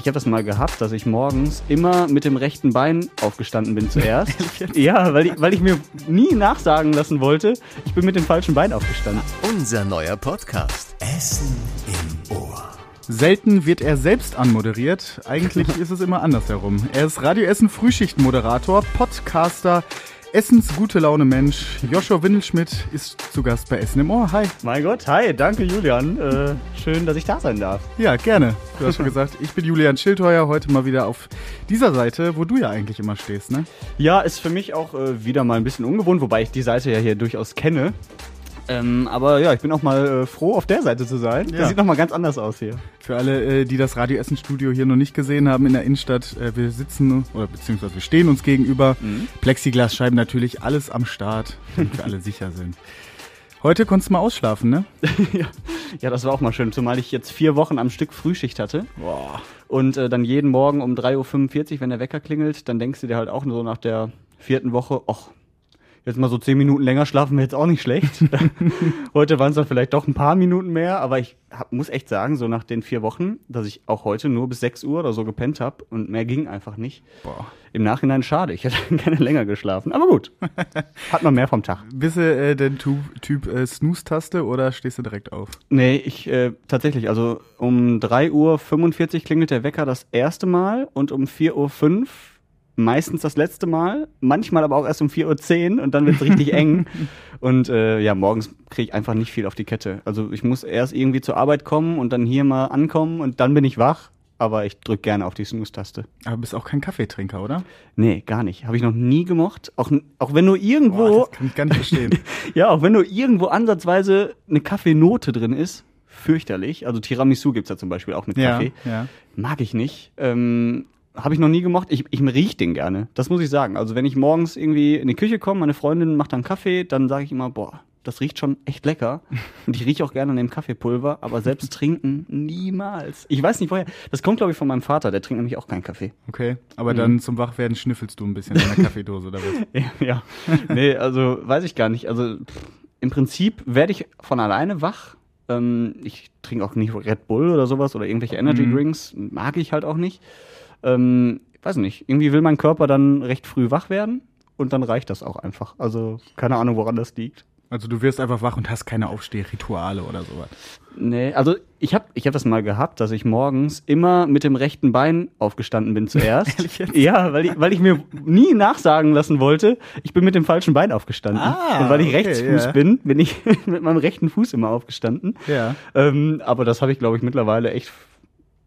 ich habe das mal gehabt, dass ich morgens immer mit dem rechten Bein aufgestanden bin zuerst. ja, weil ich, weil ich mir nie nachsagen lassen wollte, ich bin mit dem falschen Bein aufgestanden. Unser neuer Podcast. Essen im Ohr. Selten wird er selbst anmoderiert. Eigentlich ist es immer andersherum. Er ist Radio Essen Frühschichtmoderator, Podcaster, Essens gute Laune Mensch. Joshua Windelschmidt ist zu Gast bei Essen im Ohr. Hi. Mein Gott, hi, danke Julian. Äh, schön, dass ich da sein darf. Ja, gerne. Du hast schon gesagt, ich bin Julian Schildheuer, heute mal wieder auf dieser Seite, wo du ja eigentlich immer stehst, ne? Ja, ist für mich auch äh, wieder mal ein bisschen ungewohnt, wobei ich die Seite ja hier durchaus kenne. Ähm, aber ja, ich bin auch mal äh, froh, auf der Seite zu sein. Ja. Das sieht noch mal ganz anders aus hier. Für alle, äh, die das Radio Essen Studio hier noch nicht gesehen haben in der Innenstadt, äh, wir sitzen oder beziehungsweise wir stehen uns gegenüber. Plexiglasscheiben natürlich, alles am Start, damit wir alle sicher sind. Heute konntest du mal ausschlafen, ne? ja. ja, das war auch mal schön, zumal ich jetzt vier Wochen am Stück Frühschicht hatte. Boah. Und äh, dann jeden Morgen um 3.45 Uhr, wenn der Wecker klingelt, dann denkst du dir halt auch so nach der vierten Woche, ach, jetzt mal so zehn Minuten länger schlafen wäre jetzt auch nicht schlecht. heute waren es dann vielleicht doch ein paar Minuten mehr, aber ich hab, muss echt sagen, so nach den vier Wochen, dass ich auch heute nur bis 6 Uhr oder so gepennt habe und mehr ging einfach nicht. Boah. Im Nachhinein schade, ich hätte gerne länger geschlafen, aber gut. Hat man mehr vom Tag. Bist du äh, der Typ, typ äh, Snooze-Taste oder stehst du direkt auf? Nee, ich äh, tatsächlich, also um 3.45 Uhr klingelt der Wecker das erste Mal und um 4.05 Uhr meistens das letzte Mal, manchmal aber auch erst um 4.10 Uhr und dann wird es richtig eng. Und äh, ja, morgens kriege ich einfach nicht viel auf die Kette. Also ich muss erst irgendwie zur Arbeit kommen und dann hier mal ankommen und dann bin ich wach. Aber ich drück gerne auf die Snooze-Taste. Aber bist auch kein Kaffeetrinker, oder? Nee, gar nicht. Habe ich noch nie gemocht. Auch, auch wenn nur irgendwo, Boah, das kann ich gar nicht verstehen. ja, auch wenn nur irgendwo ansatzweise eine Kaffeenote drin ist, fürchterlich. Also Tiramisu gibt's ja zum Beispiel auch mit ja, Kaffee. ja. Mag ich nicht. Ähm, habe ich noch nie gemocht. Ich, ich riech den gerne. Das muss ich sagen. Also wenn ich morgens irgendwie in die Küche komme, meine Freundin macht dann Kaffee, dann sage ich immer, boah, das riecht schon echt lecker. Und ich rieche auch gerne an dem Kaffeepulver, aber selbst trinken niemals. Ich weiß nicht woher. Das kommt, glaube ich, von meinem Vater. Der trinkt nämlich auch keinen Kaffee. Okay, aber dann zum Wachwerden schnüffelst du ein bisschen in der Kaffeedose oder was? Ja, ja. nee, also weiß ich gar nicht. Also pff, im Prinzip werde ich von alleine wach. Ähm, ich trinke auch nicht Red Bull oder sowas oder irgendwelche Energy Mhm. Drinks. Mag ich halt auch nicht. Ähm, weiß nicht. Irgendwie will mein Körper dann recht früh wach werden und dann reicht das auch einfach. Also keine Ahnung, woran das liegt. Also du wirst einfach wach und hast keine Aufstehrituale oder sowas. Nee, also ich habe ich hab das mal gehabt, dass ich morgens immer mit dem rechten Bein aufgestanden bin zuerst. Ehrlich jetzt? Ja, weil ich, weil ich mir nie nachsagen lassen wollte, ich bin mit dem falschen Bein aufgestanden. Ah, Und weil ich okay, Rechtsfuß ja. bin, bin ich mit meinem rechten Fuß immer aufgestanden. Ja. Ähm, aber das habe ich, glaube ich, mittlerweile echt.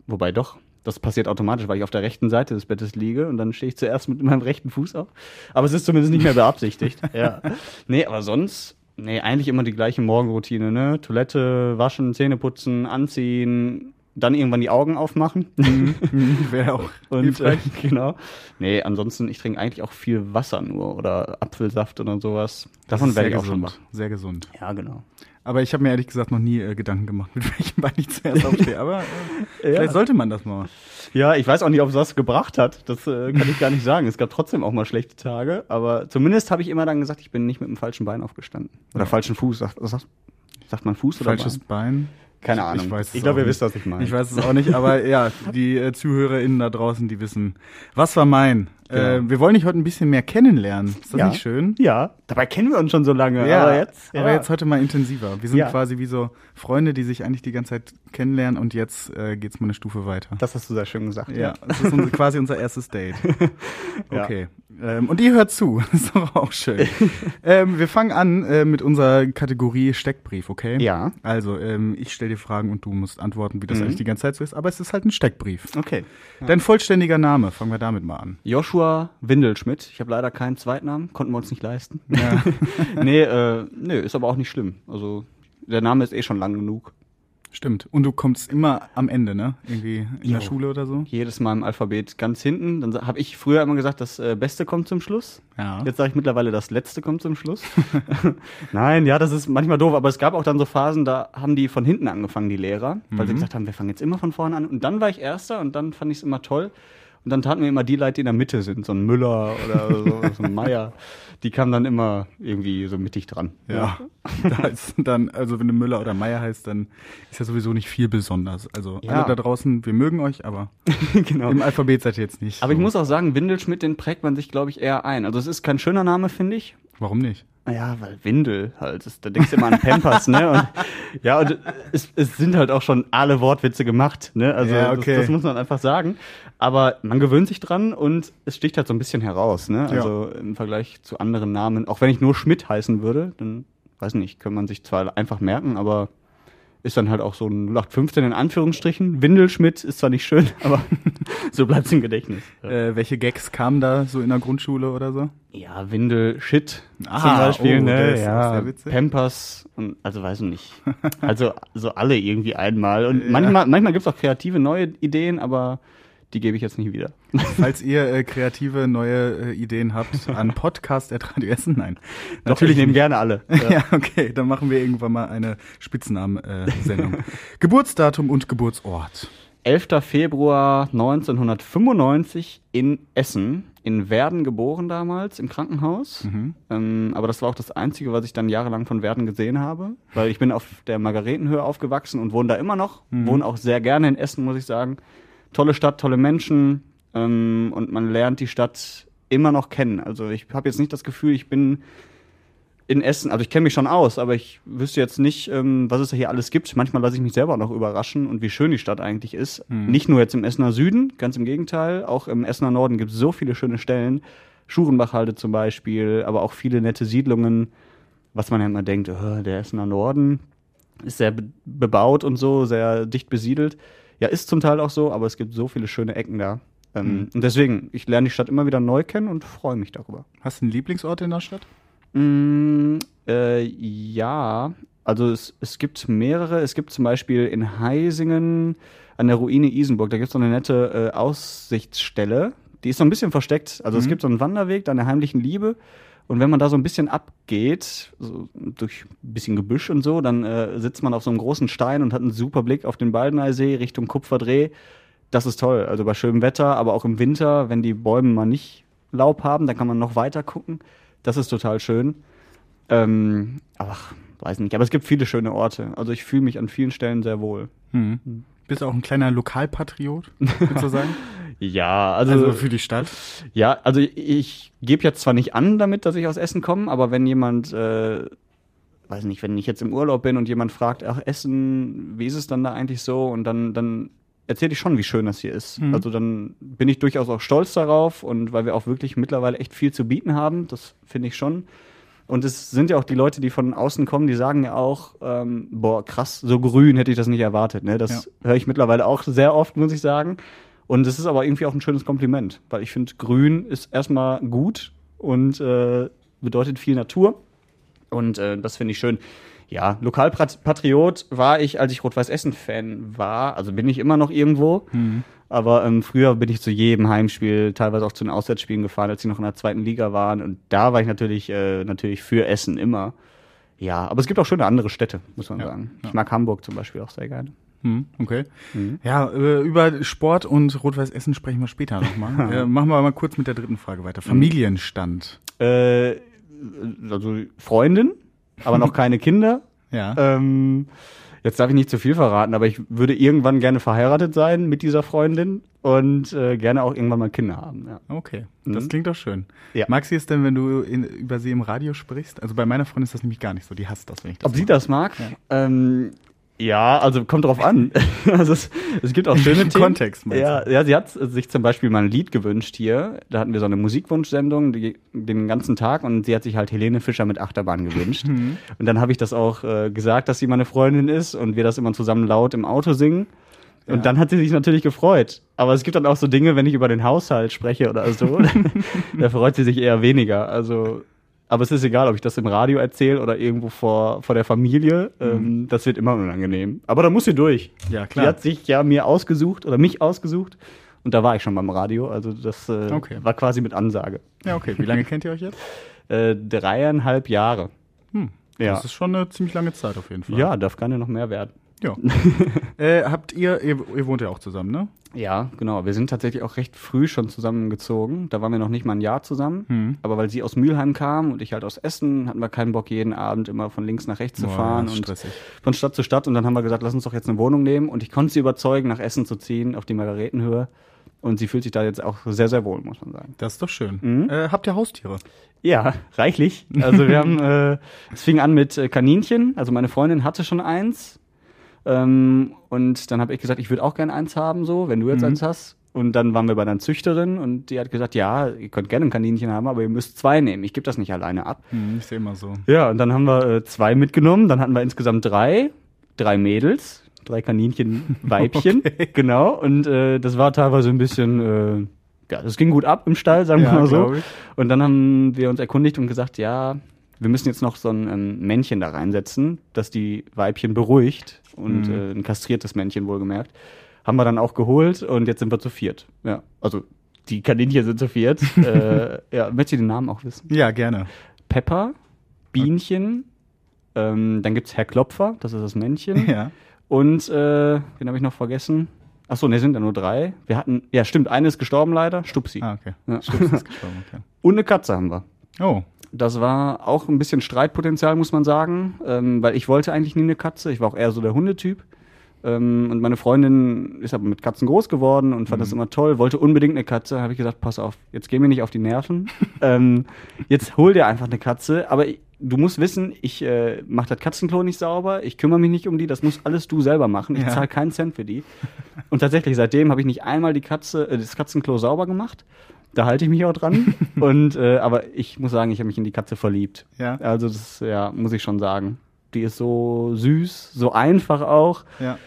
Wobei doch. Das passiert automatisch, weil ich auf der rechten Seite des Bettes liege und dann stehe ich zuerst mit meinem rechten Fuß auf. Aber es ist zumindest nicht mehr beabsichtigt. ja. Nee, aber sonst, nee, eigentlich immer die gleiche Morgenroutine, ne? Toilette, waschen, Zähne putzen, anziehen, dann irgendwann die Augen aufmachen. Wäre auch Und äh, genau. Nee, ansonsten, ich trinke eigentlich auch viel Wasser nur oder Apfelsaft oder sowas. Davon werde ich auch schon gesund. wach. Sehr gesund. Ja, genau. Aber ich habe mir ehrlich gesagt noch nie äh, Gedanken gemacht, mit welchem Bein ich zuerst aufstehe. Aber äh, vielleicht sollte man das mal. Ja, ich weiß auch nicht, ob es was gebracht hat. Das äh, kann ich gar nicht sagen. Es gab trotzdem auch mal schlechte Tage, aber zumindest habe ich immer dann gesagt, ich bin nicht mit dem falschen Bein aufgestanden. Oder falschen Fuß. Sagt, sagt, sagt man Fuß oder Falsches Bein? Bein. Keine Ahnung. Ich, weiß es ich glaube, ihr wisst, was ich meine. Ich weiß es auch nicht, aber ja, die äh, ZuhörerInnen da draußen, die wissen, was war mein. Äh, Genau. wir wollen dich heute ein bisschen mehr kennenlernen. Ist das Ja. nicht schön? Ja, dabei kennen wir uns schon so lange. aber jetzt, aber ja. jetzt heute mal intensiver. Wir sind Ja. quasi wie so Freunde, die sich eigentlich die ganze Zeit kennenlernen und jetzt äh, geht's mal eine Stufe weiter. Das hast du sehr schön gesagt. Ja, das ist unser, quasi unser erstes Date. Ja. Okay. Ähm, und ihr hört zu. Das ist doch auch schön. ähm, wir fangen an äh, mit unserer Kategorie Steckbrief, okay? Ja. Also, ähm, ich stelle dir Fragen und du musst antworten, wie das Mhm. eigentlich die ganze Zeit so ist. Aber es ist halt ein Steckbrief. Okay. Dein vollständiger Name, fangen wir damit mal an. Joshua Windelschmidt. Ich habe leider keinen Zweitnamen, konnten wir uns nicht leisten. Ja. nee, äh, nee, ist aber auch nicht schlimm. Also der Name ist eh schon lang genug. Stimmt. Und du kommst immer am Ende, ne? Irgendwie in Jo. der Schule oder so? Jedes Mal im Alphabet ganz hinten. Dann habe ich früher immer gesagt, das äh, Beste kommt zum Schluss. Ja. Jetzt sage ich mittlerweile, das Letzte kommt zum Schluss. Nein, ja, das ist manchmal doof, aber es gab auch dann so Phasen, da haben die von hinten angefangen, die Lehrer, weil sie gesagt haben, wir fangen jetzt immer von vorne an. Und dann war ich Erster und dann fand ich es immer toll. Und dann taten wir immer die Leute, die in der Mitte sind, so ein Müller oder so, so ein Meier. Die kamen dann immer irgendwie so mittig dran. Ja. da ist dann, also wenn du Müller oder Meier heißt, dann ist ja sowieso nicht viel besonders. Also Ja. alle da draußen, wir mögen euch, aber genau. im Alphabet seid ihr jetzt nicht. Aber ich so. muss auch sagen, Windelschmidt, den prägt man sich, glaube ich, eher ein. Also es ist kein schöner Name, finde ich. Warum nicht? Ja, weil Windel halt. Da denkst du immer an Pampers, ne? Und, ja, und es, es sind halt auch schon alle Wortwitze gemacht, ne? Also Ja, okay. das, das muss man einfach sagen. Aber man gewöhnt sich dran und es sticht halt so ein bisschen heraus, ne? Also im Vergleich zu anderen Namen. Auch wenn ich nur Schmidt heißen würde, dann, weiß nicht, kann man sich zwar einfach merken, aber ist dann halt auch so ein 0815 in Anführungsstrichen. Windelschmidt ist zwar nicht schön, aber so bleibt's im Gedächtnis. Äh, welche Gags kamen da so in der Grundschule oder so? Ja, Windel, Shit Ah, zum Beispiel, oh, ne? Ja. Pampers und also weiß ich nicht. Also so alle irgendwie einmal. Und manchmal, manchmal gibt's auch kreative neue Ideen, aber die gebe ich jetzt nicht wieder. Falls ihr äh, kreative neue äh, Ideen habt an Podcast.radio Essen, nein. Doch, ich nehme gerne alle. Ja. okay, dann machen wir irgendwann mal eine Spitznamen-Sendung. Geburtsdatum und Geburtsort. 11. Februar 1995 in Essen, in Werden geboren damals, im Krankenhaus. Ähm, aber das war auch das Einzige, was ich dann jahrelang von Werden gesehen habe, weil ich bin auf der Margaretenhöhe aufgewachsen und wohne da immer noch. Wohne auch sehr gerne in Essen, muss ich sagen. Tolle Stadt, tolle Menschen ähm, und man lernt die Stadt immer noch kennen. Also ich habe jetzt nicht das Gefühl, ich bin in Essen, also ich kenne mich schon aus, aber ich wüsste jetzt nicht, ähm, was es da hier alles gibt. Manchmal lasse ich mich selber noch überraschen und wie schön die Stadt eigentlich ist. Nicht nur jetzt im Essener Süden, ganz im Gegenteil, auch im Essener Norden gibt es so viele schöne Stellen. Schurenbachhalde zum Beispiel, aber auch viele nette Siedlungen, was man ja immer denkt, oh, der Essener Norden ist sehr be bebaut und so, sehr dicht besiedelt. Ja, ist zum Teil auch so, aber es gibt so viele schöne Ecken da. Ähm, Und deswegen, ich lerne die Stadt immer wieder neu kennen und freue mich darüber. Hast du einen Lieblingsort in der Stadt? Mm, äh, ja, also es, es gibt mehrere. Es gibt zum Beispiel in Heisingen an der Ruine Isenburg, da gibt es so eine nette äh, Aussichtsstelle. Die ist so ein bisschen versteckt. Also es gibt so einen Wanderweg an der heimlichen Liebe. Und wenn man da so ein bisschen abgeht, so durch ein bisschen Gebüsch und so, dann äh, sitzt man auf so einem großen Stein und hat einen super Blick auf den Baldeneysee Richtung Kupferdreh. Das ist toll. Also bei schönem Wetter, aber auch im Winter, wenn die Bäume mal nicht Laub haben, dann kann man noch weiter gucken. Das ist total schön. Ähm, ach, weiß nicht. Aber es gibt viele schöne Orte. Also ich fühle mich an vielen Stellen sehr wohl. Mhm. Bist du auch ein kleiner Lokalpatriot, würdest du sagen? Ja, also, Also für die Stadt? ja, also ich, gebe jetzt zwar nicht an damit, dass ich aus Essen komme, aber wenn jemand, äh, weiß nicht, wenn ich jetzt im Urlaub bin und jemand fragt, ach Essen, wie ist es dann da eigentlich so? Und dann, dann erzähle ich schon, wie schön das hier ist. Also dann bin ich durchaus auch stolz darauf und weil wir auch wirklich mittlerweile echt viel zu bieten haben, das finde ich schon. Und es sind ja auch die Leute, die von außen kommen, die sagen ja auch, ähm, boah, krass, so grün hätte ich das nicht erwartet. Ne? Das höre ich mittlerweile auch sehr oft, muss ich sagen. Und es ist aber irgendwie auch ein schönes Kompliment, weil ich finde, grün ist erstmal gut und äh, bedeutet viel Natur. Und äh, das finde ich schön. Ja, Lokalpatriot war ich, als ich Rot-Weiß-Essen-Fan war. Also bin ich immer noch irgendwo. Aber ähm, früher bin ich zu jedem Heimspiel, teilweise auch zu den Auswärtsspielen gefahren, als sie noch in der zweiten Liga waren. Und da war ich natürlich, äh, natürlich für Essen immer. Ja, aber es gibt auch schöne andere Städte, muss man Ja, sagen. ja. Ich mag Hamburg zum Beispiel auch sehr gerne. Hm, okay. Ja, äh, über Sport und Rot-Weiß Essen sprechen wir später nochmal. äh, machen wir mal kurz mit der dritten Frage weiter. Familienstand. Äh, also Freundin, aber noch keine Kinder. Ja. Ähm, jetzt darf ich nicht zu viel verraten, aber ich würde irgendwann gerne verheiratet sein mit dieser Freundin und äh, gerne auch irgendwann mal Kinder haben. Ja. Okay, das Mhm. klingt doch schön. Ja. Mag sie es denn, wenn du in, über sie im Radio sprichst? Also bei meiner Freundin ist das nämlich gar nicht so. Die hasst das, wenn ich das Ob sie mache. das mag? Ähm, ja, also kommt drauf an. also es, es gibt auch schöne Themen. Kontext ja, ja, sie hat sich zum Beispiel mal ein Lied gewünscht hier. Da hatten wir so eine Musikwunschsendung die, den ganzen Tag und sie hat sich halt Helene Fischer mit Achterbahn gewünscht. Mhm. Und dann habe ich das auch äh, gesagt, dass sie meine Freundin ist und wir das immer zusammen laut im Auto singen. Und Ja. dann hat sie sich natürlich gefreut. Aber es gibt dann auch so Dinge, wenn ich über den Haushalt spreche oder so, da freut sie sich eher weniger. Also, aber es ist egal, ob ich das im Radio erzähle oder irgendwo vor, vor der Familie. Ähm, das wird immer unangenehm. Aber da muss sie durch. Mhm. Ja, Die klar. hat sich ja mir ausgesucht oder mich ausgesucht. Und da war ich schon beim Radio. Also das äh, Okay. war quasi mit Ansage. Ja, okay. Wie lange kennt ihr euch jetzt? Äh, dreieinhalb Jahre. Hm. Ja. Das ist schon eine ziemlich lange Zeit auf jeden Fall. Ja, darf gerne noch mehr werden. Ja. äh, habt ihr, ihr, ihr wohnt ja auch zusammen, ne? Ja, genau. Wir sind tatsächlich auch recht früh schon zusammengezogen. Da waren wir noch nicht mal ein Jahr zusammen. Hm. Aber weil sie aus Mülheim kam und ich halt aus Essen, hatten wir keinen Bock, jeden Abend immer von links nach rechts zu Boah, fahren und stressig. von Stadt zu Stadt. Und dann haben wir gesagt, lass uns doch jetzt eine Wohnung nehmen. Und ich konnte sie überzeugen, nach Essen zu ziehen, auf die Margaretenhöhe. Und sie fühlt sich da jetzt auch sehr, sehr wohl, muss man sagen. Das ist doch schön. Mhm. Äh, habt ihr Haustiere? Ja, reichlich. Also wir haben, äh, es fing an mit äh, Kaninchen. Also meine Freundin hatte schon eins. Ähm, und dann habe ich gesagt, ich würde auch gerne eins haben, so, wenn du jetzt Mhm. eins hast. Und dann waren wir bei einer Züchterin und die hat gesagt, ja, ihr könnt gerne ein Kaninchen haben, aber ihr müsst zwei nehmen. Ich gebe das nicht alleine ab. Hm, ich sehe immer so. Ja, und dann haben wir äh, zwei mitgenommen. Dann hatten wir insgesamt drei, drei Mädels, drei Kaninchen, Weibchen, genau. Und äh, das war teilweise ein bisschen, äh, ja, das ging gut ab im Stall, sagen wir Ja, mal so. ich. Und dann haben wir uns erkundigt und gesagt, ja, wir müssen jetzt noch so ein ähm, Männchen da reinsetzen, das die Weibchen beruhigt und Mhm. äh, ein kastriertes Männchen wohlgemerkt. Haben wir dann auch geholt und jetzt sind wir zu viert. Ja, also die Kaninchen sind zu viert. äh, ja, möchtest du den Namen auch wissen? Ja, gerne. Pepper, Bienchen, ähm, dann gibt's Herr Klopfer, das ist das Männchen. Ja. Und, äh, wen habe ich noch vergessen? Achso, ne, sind ja nur drei. Wir hatten, ja stimmt, eine ist gestorben leider, Stupsi. Ah, okay. Ja. Stups ist gestorben, okay. Und eine Katze haben wir. Oh, Das war auch ein bisschen Streitpotenzial, muss man sagen, ähm, weil ich wollte eigentlich nie eine Katze. Ich war auch eher so der Hundetyp. Ähm, und meine Freundin ist aber mit Katzen groß geworden und fand das immer toll, wollte unbedingt eine Katze. Habe ich gesagt, pass auf, jetzt geh mir nicht auf die Nerven. ähm, jetzt hol dir einfach eine Katze. Aber ich, du musst wissen, ich äh, mache das Katzenklo nicht sauber, ich kümmere mich nicht um die, das musst alles du selber machen. Ich Ja. zahle keinen Cent für die. Und tatsächlich, seitdem habe ich nicht einmal die Katze, äh, das Katzenklo sauber gemacht. Da halte ich mich auch dran. und äh, aber ich muss sagen, ich habe mich in die Katze verliebt. Ja. Also das ja, muss ich schon sagen. Die ist so süß, so einfach auch. ja.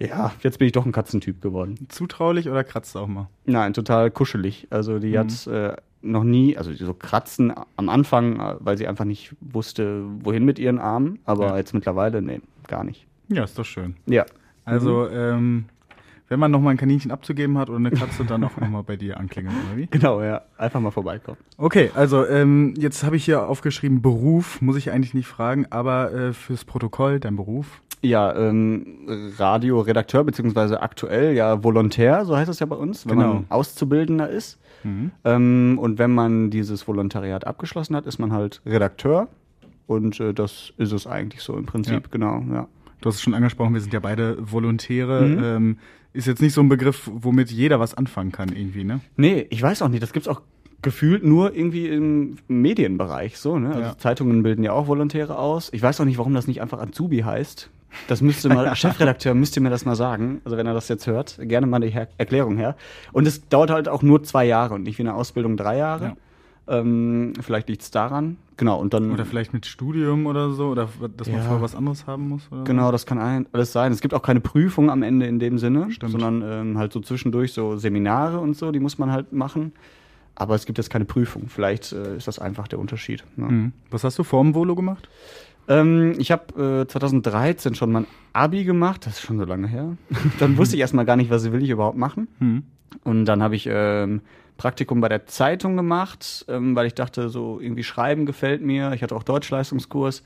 Ja, jetzt bin ich doch ein Katzentyp geworden. Zutraulich oder kratzt auch mal? Nein, total kuschelig. Also die Mhm. hat äh, noch nie, also so kratzen am Anfang, äh, weil sie einfach nicht wusste, wohin mit ihren Armen. Aber Ja. jetzt mittlerweile, nee, gar nicht. Ja, ist doch schön. Ja. Also, ähm, wenn man noch mal ein Kaninchen abzugeben hat oder eine Katze, dann auch noch mal bei dir anklingeln, oder wie? Genau, ja. Einfach mal vorbeikommen. Okay, also ähm, jetzt habe ich hier aufgeschrieben Beruf, muss ich eigentlich nicht fragen, aber äh, fürs Protokoll dein Beruf. Ja, ähm, Radioredakteur, beziehungsweise aktuell ja Volontär, so heißt es ja bei uns, wenn Genau. man Auszubildender ist. Mhm. Ähm, und wenn man dieses Volontariat abgeschlossen hat, ist man halt Redakteur. Und äh, das ist es eigentlich so im Prinzip, Ja. genau, ja. Du hast es schon angesprochen, wir sind ja beide Volontäre. Mhm. Ähm, ist jetzt nicht so ein Begriff, womit jeder was anfangen kann irgendwie, ne? Nee, ich weiß auch nicht. Das gibt's auch gefühlt nur irgendwie im Medienbereich so, ne? Also Ja. Zeitungen bilden ja auch Volontäre aus. Ich weiß auch nicht, warum das nicht einfach Azubi heißt. Das müsste mal, Chefredakteur müsste mir das mal sagen. Also wenn er das jetzt hört, gerne mal die Her Erklärung her. Und es dauert halt auch nur zwei Jahre und nicht wie eine Ausbildung drei Jahre. Ähm, vielleicht liegt's daran. Genau, und dann. Oder vielleicht mit Studium oder so, oder dass man Ja. vorher was anderes haben muss. Oder Genau, das kann ein, alles sein. Es gibt auch keine Prüfung am Ende in dem Sinne, Stimmt. sondern ähm, halt so zwischendurch so Seminare und so, die muss man halt machen. Aber es gibt jetzt keine Prüfung. Vielleicht äh, ist das einfach der Unterschied. Ne? Mhm. Was hast du vor dem Volo gemacht? Ähm, ich habe äh, 2013 schon mein Abi gemacht, das ist schon so lange her. dann wusste ich erstmal gar nicht, was will ich überhaupt machen. Mhm. Und dann habe ich ähm, Praktikum bei der Zeitung gemacht, ähm, weil ich dachte, so irgendwie Schreiben gefällt mir. Ich hatte auch Deutschleistungskurs.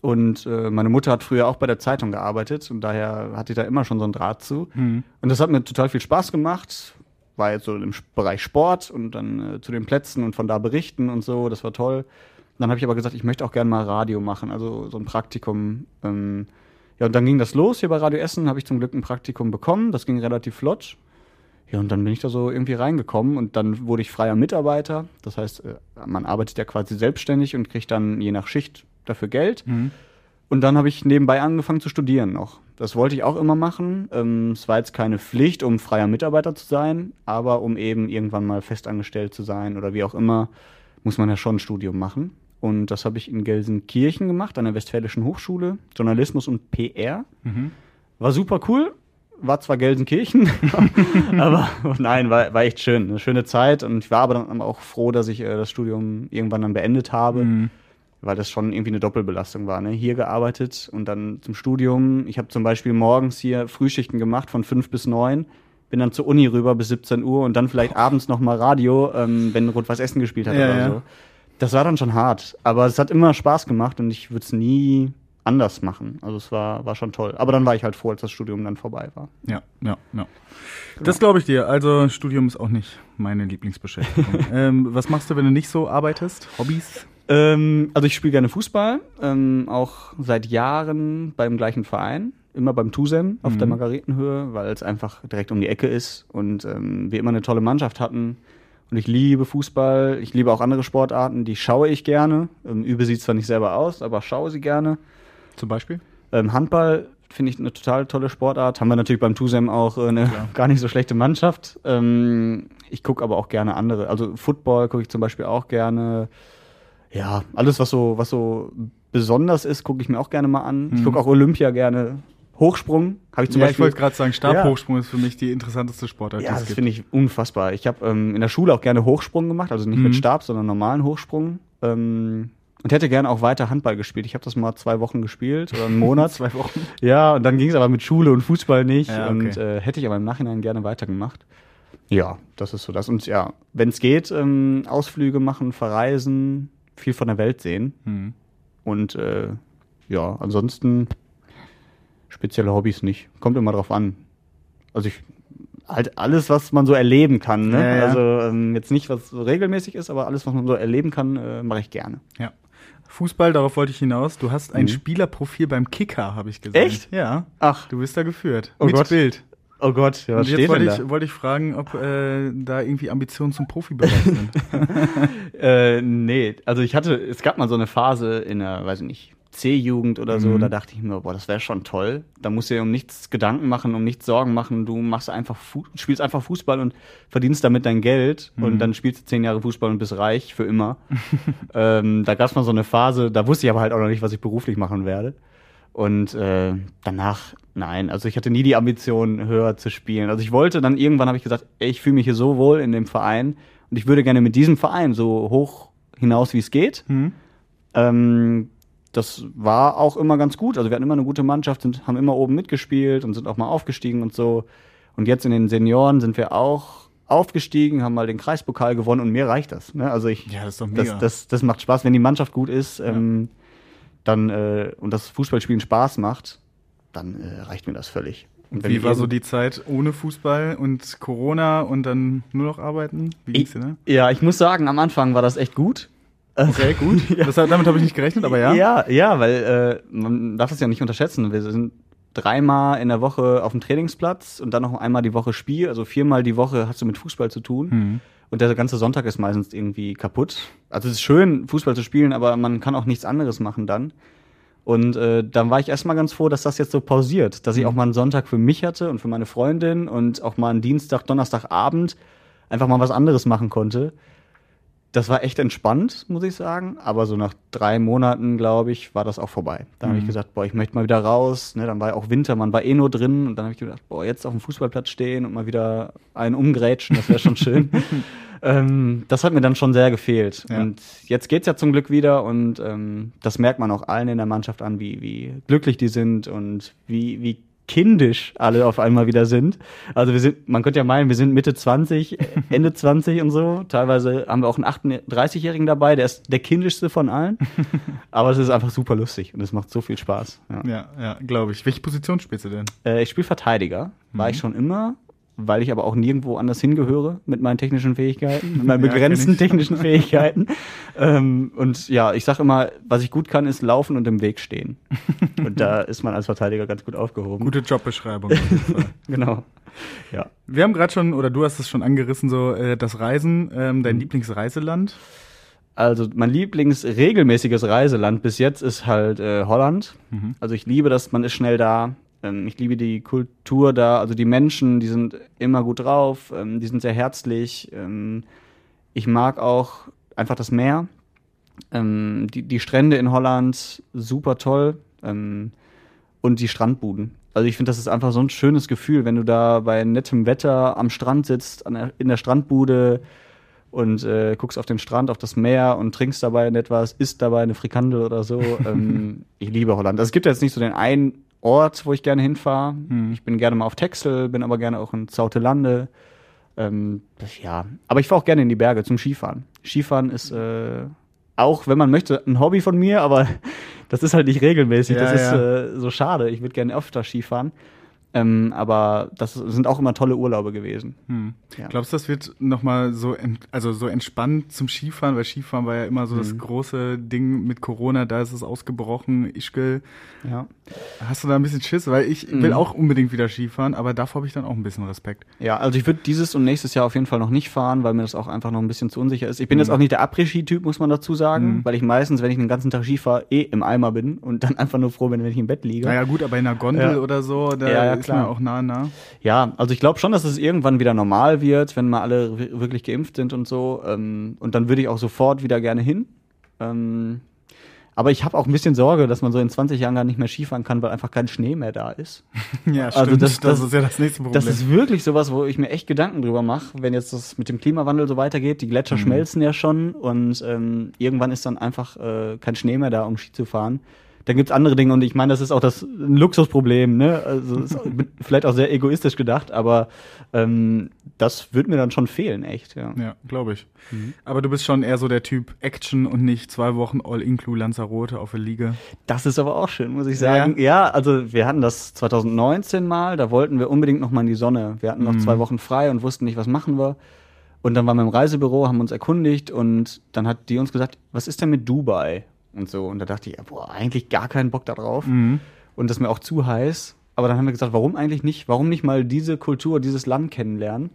Und äh, meine Mutter hat früher auch bei der Zeitung gearbeitet und daher hatte ich da immer schon so einen Draht zu. Mhm. Und das hat mir total viel Spaß gemacht. War jetzt so im Bereich Sport und dann äh, zu den Plätzen und von da berichten und so. Das war toll. Dann habe ich aber gesagt, ich möchte auch gerne mal Radio machen, also so ein Praktikum. Ähm, ja, und dann ging das los. Hier bei Radio Essen habe ich zum Glück ein Praktikum bekommen. Das ging relativ flott. Ja, und dann bin ich da so irgendwie reingekommen und dann wurde ich freier Mitarbeiter. Das heißt, äh, man arbeitet ja quasi selbstständig und kriegt dann je nach Schicht dafür Geld. Mhm. Und dann habe ich nebenbei angefangen zu studieren noch. Das wollte ich auch immer machen. Ähm, es war jetzt keine Pflicht, um freier Mitarbeiter zu sein, aber um eben irgendwann mal festangestellt zu sein oder wie auch immer, muss man ja schon ein Studium machen. Und das habe ich in Gelsenkirchen gemacht, an der Westfälischen Hochschule, Journalismus und PR. Mhm. War super cool. War zwar Gelsenkirchen, aber nein, war, war echt schön. Eine schöne Zeit. Und ich war aber dann auch froh, dass ich äh, das Studium irgendwann dann beendet habe Mhm. weil das schon irgendwie eine Doppelbelastung war. Ne? Hier gearbeitet und dann zum Studium. Ich habe zum Beispiel morgens hier Frühschichten gemacht von fünf bis neun, bin dann zur Uni rüber bis 17 Uhr und dann vielleicht abends noch mal Radio, ähm, wenn Rot-Weiß Essen gespielt hat Ja, oder ja. so. Das war dann schon hart, aber es hat immer Spaß gemacht und ich würde es nie anders machen. Also es war, war schon toll. Aber dann war ich halt froh, als das Studium dann vorbei war. Ja, ja, ja. Das glaube ich dir. Also Studium ist auch nicht meine Lieblingsbeschäftigung. ähm, was machst du, wenn du nicht so arbeitest? Hobbys? Ähm, also ich spiele gerne Fußball, ähm, auch seit Jahren beim gleichen Verein, immer beim Tusem auf der Margaretenhöhe, weil es einfach direkt um die Ecke ist und ähm, wir immer eine tolle Mannschaft hatten. Und ich liebe Fußball, ich liebe auch andere Sportarten, die schaue ich gerne. Ähm, übe sie zwar nicht selber aus, aber schaue sie gerne. Zum Beispiel? Ähm, Handball finde ich eine total tolle Sportart. Haben wir natürlich beim Tusem auch äh, eine gar nicht so schlechte Mannschaft. Ähm, ich gucke aber auch gerne andere. Also Football gucke ich zum Beispiel auch gerne. Ja, alles, was so, was so besonders ist, gucke ich mir auch gerne mal an. Ich gucke auch Olympia gerne. Hochsprung habe ich zum Mhm. ja, ich Beispiel. wollte gerade sagen, Stabhochsprung ist für mich die interessanteste Sportart, Ja, das finde ich unfassbar. Ich habe ähm, in der Schule auch gerne Hochsprung gemacht, also nicht Mhm. mit Stab, sondern normalen Hochsprung. Ähm, und hätte gerne auch weiter Handball gespielt. Ich habe das mal zwei Wochen gespielt oder einen Monat. Zwei Wochen. Ja, und dann ging es aber mit Schule und Fußball nicht. Ja, okay. Und äh, hätte ich aber im Nachhinein gerne weitergemacht. Ja, das ist so das. Und ja, wenn es geht, ähm, Ausflüge machen, verreisen, viel von der Welt sehen. Mhm. Und äh, ja, ansonsten spezielle Hobbys nicht. Kommt immer drauf an. Also ich halt alles, was man so erleben kann. Ne? Ja, ja. Also ähm, jetzt nicht, was so regelmäßig ist, aber alles, was man so erleben kann, äh, mache ich gerne. Ja. Fußball, darauf wollte ich hinaus. Du hast ein Mhm. Spielerprofil beim Kicker, habe ich gesehen. Echt? Ja. Ach, Du bist da geführt. Oh Mit Gott. Bild. oh Gott, ja, was Und jetzt steht wollte denn ich, wollte ich fragen, ob äh, da irgendwie Ambitionen zum Profibereich sind. da? Äh, nee, also ich hatte, es gab mal so eine Phase in der, weiß ich nicht, C-Jugend oder so, Mhm. da dachte ich mir, boah, das wäre schon toll. Da musst du dir um nichts Gedanken machen, um nichts Sorgen machen. Du machst einfach, Fu spielst einfach Fußball und verdienst damit dein Geld Mhm. und dann spielst du zehn Jahre Fußball und bist reich für immer. ähm, da gab es mal so eine Phase, da wusste ich aber halt auch noch nicht, was ich beruflich machen werde. Und äh, danach, nein, also ich hatte nie die Ambition, höher zu spielen. Also ich wollte dann irgendwann, habe ich gesagt, ey, ich fühle mich hier so wohl in dem Verein und ich würde gerne mit diesem Verein so hoch hinaus, wie es geht. Hm? Ähm, das war auch immer ganz gut. Also wir hatten immer eine gute Mannschaft, sind, haben immer oben mitgespielt und sind auch mal aufgestiegen und so. Und jetzt in den Senioren sind wir auch aufgestiegen, haben mal den Kreispokal gewonnen und mir reicht das. Ne? Also ich, Ja, das ist doch mega. das, das, das macht Spaß, wenn die Mannschaft gut ist, ähm, dann äh, und das Fußballspielen Spaß macht, dann äh, reicht mir das völlig. Wie war so die Zeit ohne Fußball und Corona und dann nur noch arbeiten? Wie ging's dir, ne? Ja, ich muss sagen, am Anfang war das echt gut. Okay, gut. Das, damit habe ich nicht gerechnet, aber ja. Ja, ja, weil äh, man darf es ja nicht unterschätzen. Wir sind dreimal in der Woche auf dem Trainingsplatz und dann noch einmal die Woche Spiel. Also viermal die Woche hast du mit Fußball zu tun. Hm. Und der ganze Sonntag ist meistens irgendwie kaputt. Also es ist schön, Fußball zu spielen, aber man kann auch nichts anderes machen dann. Und äh, dann war ich erstmal ganz froh, dass das jetzt so pausiert, dass ich auch mal einen Sonntag für mich hatte und für meine Freundin und auch mal einen Dienstag, Donnerstagabend einfach mal was anderes machen konnte. Das war echt entspannt, muss ich sagen. Aber so nach drei Monaten, glaube ich, war das auch vorbei. Dann habe ich gesagt, boah, ich möchte mal wieder raus. Ne, dann war ja auch Winter, man war eh nur drin. Und dann habe ich gedacht, boah, jetzt auf dem Fußballplatz stehen und mal wieder einen umgrätschen, das wäre schon schön. ähm, das hat mir dann schon sehr gefehlt. Ja. Und jetzt geht's ja zum Glück wieder. Und ähm, das merkt man auch allen in der Mannschaft an, wie, wie glücklich die sind und wie, wie kindisch alle auf einmal wieder sind. Also wir sind, man könnte ja meinen, wir sind Mitte 20, Ende 20 und so. Teilweise haben wir auch einen 38-Jährigen dabei, der ist der kindischste von allen. Aber es ist einfach super lustig und es macht so viel Spaß. Ja. Ja, ja, glaube ich. Welche Position spielst du denn? Äh, ich spiele Verteidiger, war ich schon immer, weil ich aber auch nirgendwo anders hingehöre mit meinen technischen Fähigkeiten, mit meinen Ja, begrenzten ich. technischen Fähigkeiten. ähm, und ja, ich sage immer, was ich gut kann, ist laufen und im Weg stehen. und da ist man als Verteidiger ganz gut aufgehoben. Gute Jobbeschreibung. Genau. Ja. Wir haben gerade schon, oder du hast es schon angerissen, so äh, das Reisen, ähm, dein Lieblingsreiseland. Also mein Lieblingsregelmäßiges Reiseland bis jetzt ist halt äh, Holland. Also ich liebe das, man ist schnell da. Ähm, ich liebe die Kultur da, also die Menschen, die sind immer gut drauf, ähm, die sind sehr herzlich. Ähm, ich mag auch einfach das Meer. Die, die Strände in Holland, super toll. Und die Strandbuden. Also ich finde, das ist einfach so ein schönes Gefühl, wenn du da bei nettem Wetter am Strand sitzt, in der Strandbude und äh, guckst auf den Strand, auf das Meer und trinkst dabei etwas, isst dabei eine Frikandel oder so. ähm, ich liebe Holland. Also es gibt jetzt nicht so den einen Ort, wo ich gerne hinfahre. Ich bin gerne mal auf Texel, bin aber gerne auch in Zautelande. Ähm, das, ja, aber ich fahre auch gerne in die Berge zum Skifahren. Skifahren ist äh, auch, wenn man möchte, ein Hobby von mir, aber das ist halt nicht regelmäßig. Ja, das ist ja. äh, so schade. Ich würde gerne öfter Skifahren. Ähm, aber das sind auch immer tolle Urlaube gewesen. Hm. Ja. Glaubst du, das wird nochmal so, also so entspannt zum Skifahren? Weil Skifahren war ja immer so Mhm. das große Ding mit Corona, da ist es ausgebrochen. Ischgl, Ja. hast du da ein bisschen Schiss? Weil ich Mhm. will auch unbedingt wieder Skifahren, aber davor habe ich dann auch ein bisschen Respekt. Ja, also ich würde dieses und nächstes Jahr auf jeden Fall noch nicht fahren, weil mir das auch einfach noch ein bisschen zu unsicher ist. Ich bin Mhm. jetzt auch nicht der Après-Ski-Typ, muss man dazu sagen, Mhm. weil ich meistens, wenn ich den ganzen Tag Ski fahre, eh im Eimer bin und dann einfach nur froh bin, wenn ich im Bett liege. Naja gut, aber in einer Gondel Ja. oder so, da ja, ist klar. man auch nah nah. Ja, also ich glaube schon, dass es irgendwann wieder normal wird, wenn mal alle wi- wirklich geimpft sind und so. Ähm, und dann würde ich auch sofort wieder gerne hin. Ähm, aber ich habe auch ein bisschen Sorge, dass man so in 20 Jahren gar nicht mehr Skifahren kann, weil einfach kein Schnee mehr da ist. Ja, Also das- das- ist ja das nächste Problem. Das ist wirklich sowas, wo ich mir echt Gedanken drüber mache, wenn jetzt das mit dem Klimawandel so weitergeht. Die Gletscher schmelzen ja schon und ähm, irgendwann ist dann einfach äh, kein Schnee mehr da, um Ski zu fahren. Dann gibt's andere Dinge und ich meine, das ist auch das Luxusproblem, ne? Also vielleicht auch sehr egoistisch gedacht, aber ähm, das wird mir dann schon fehlen, echt, ja. ja, glaube ich. Mhm. Aber du bist schon eher so der Typ Action und nicht zwei Wochen All-Inclu Lanzarote auf der Liga. Das ist aber auch schön, muss ich sagen. Ja, also wir hatten das 2019 mal, da wollten wir unbedingt noch mal in die Sonne. Wir hatten noch Mhm. zwei Wochen frei und wussten nicht, was machen wir. Und dann waren wir im Reisebüro, haben uns erkundigt und dann hat die uns gesagt, was ist denn mit Dubai? Und so. Und da dachte ich, ja, boah, eigentlich gar keinen Bock da drauf. Mhm. Und das ist mir auch zu heiß. Aber dann haben wir gesagt, warum eigentlich nicht? Warum nicht mal diese Kultur, dieses Land kennenlernen,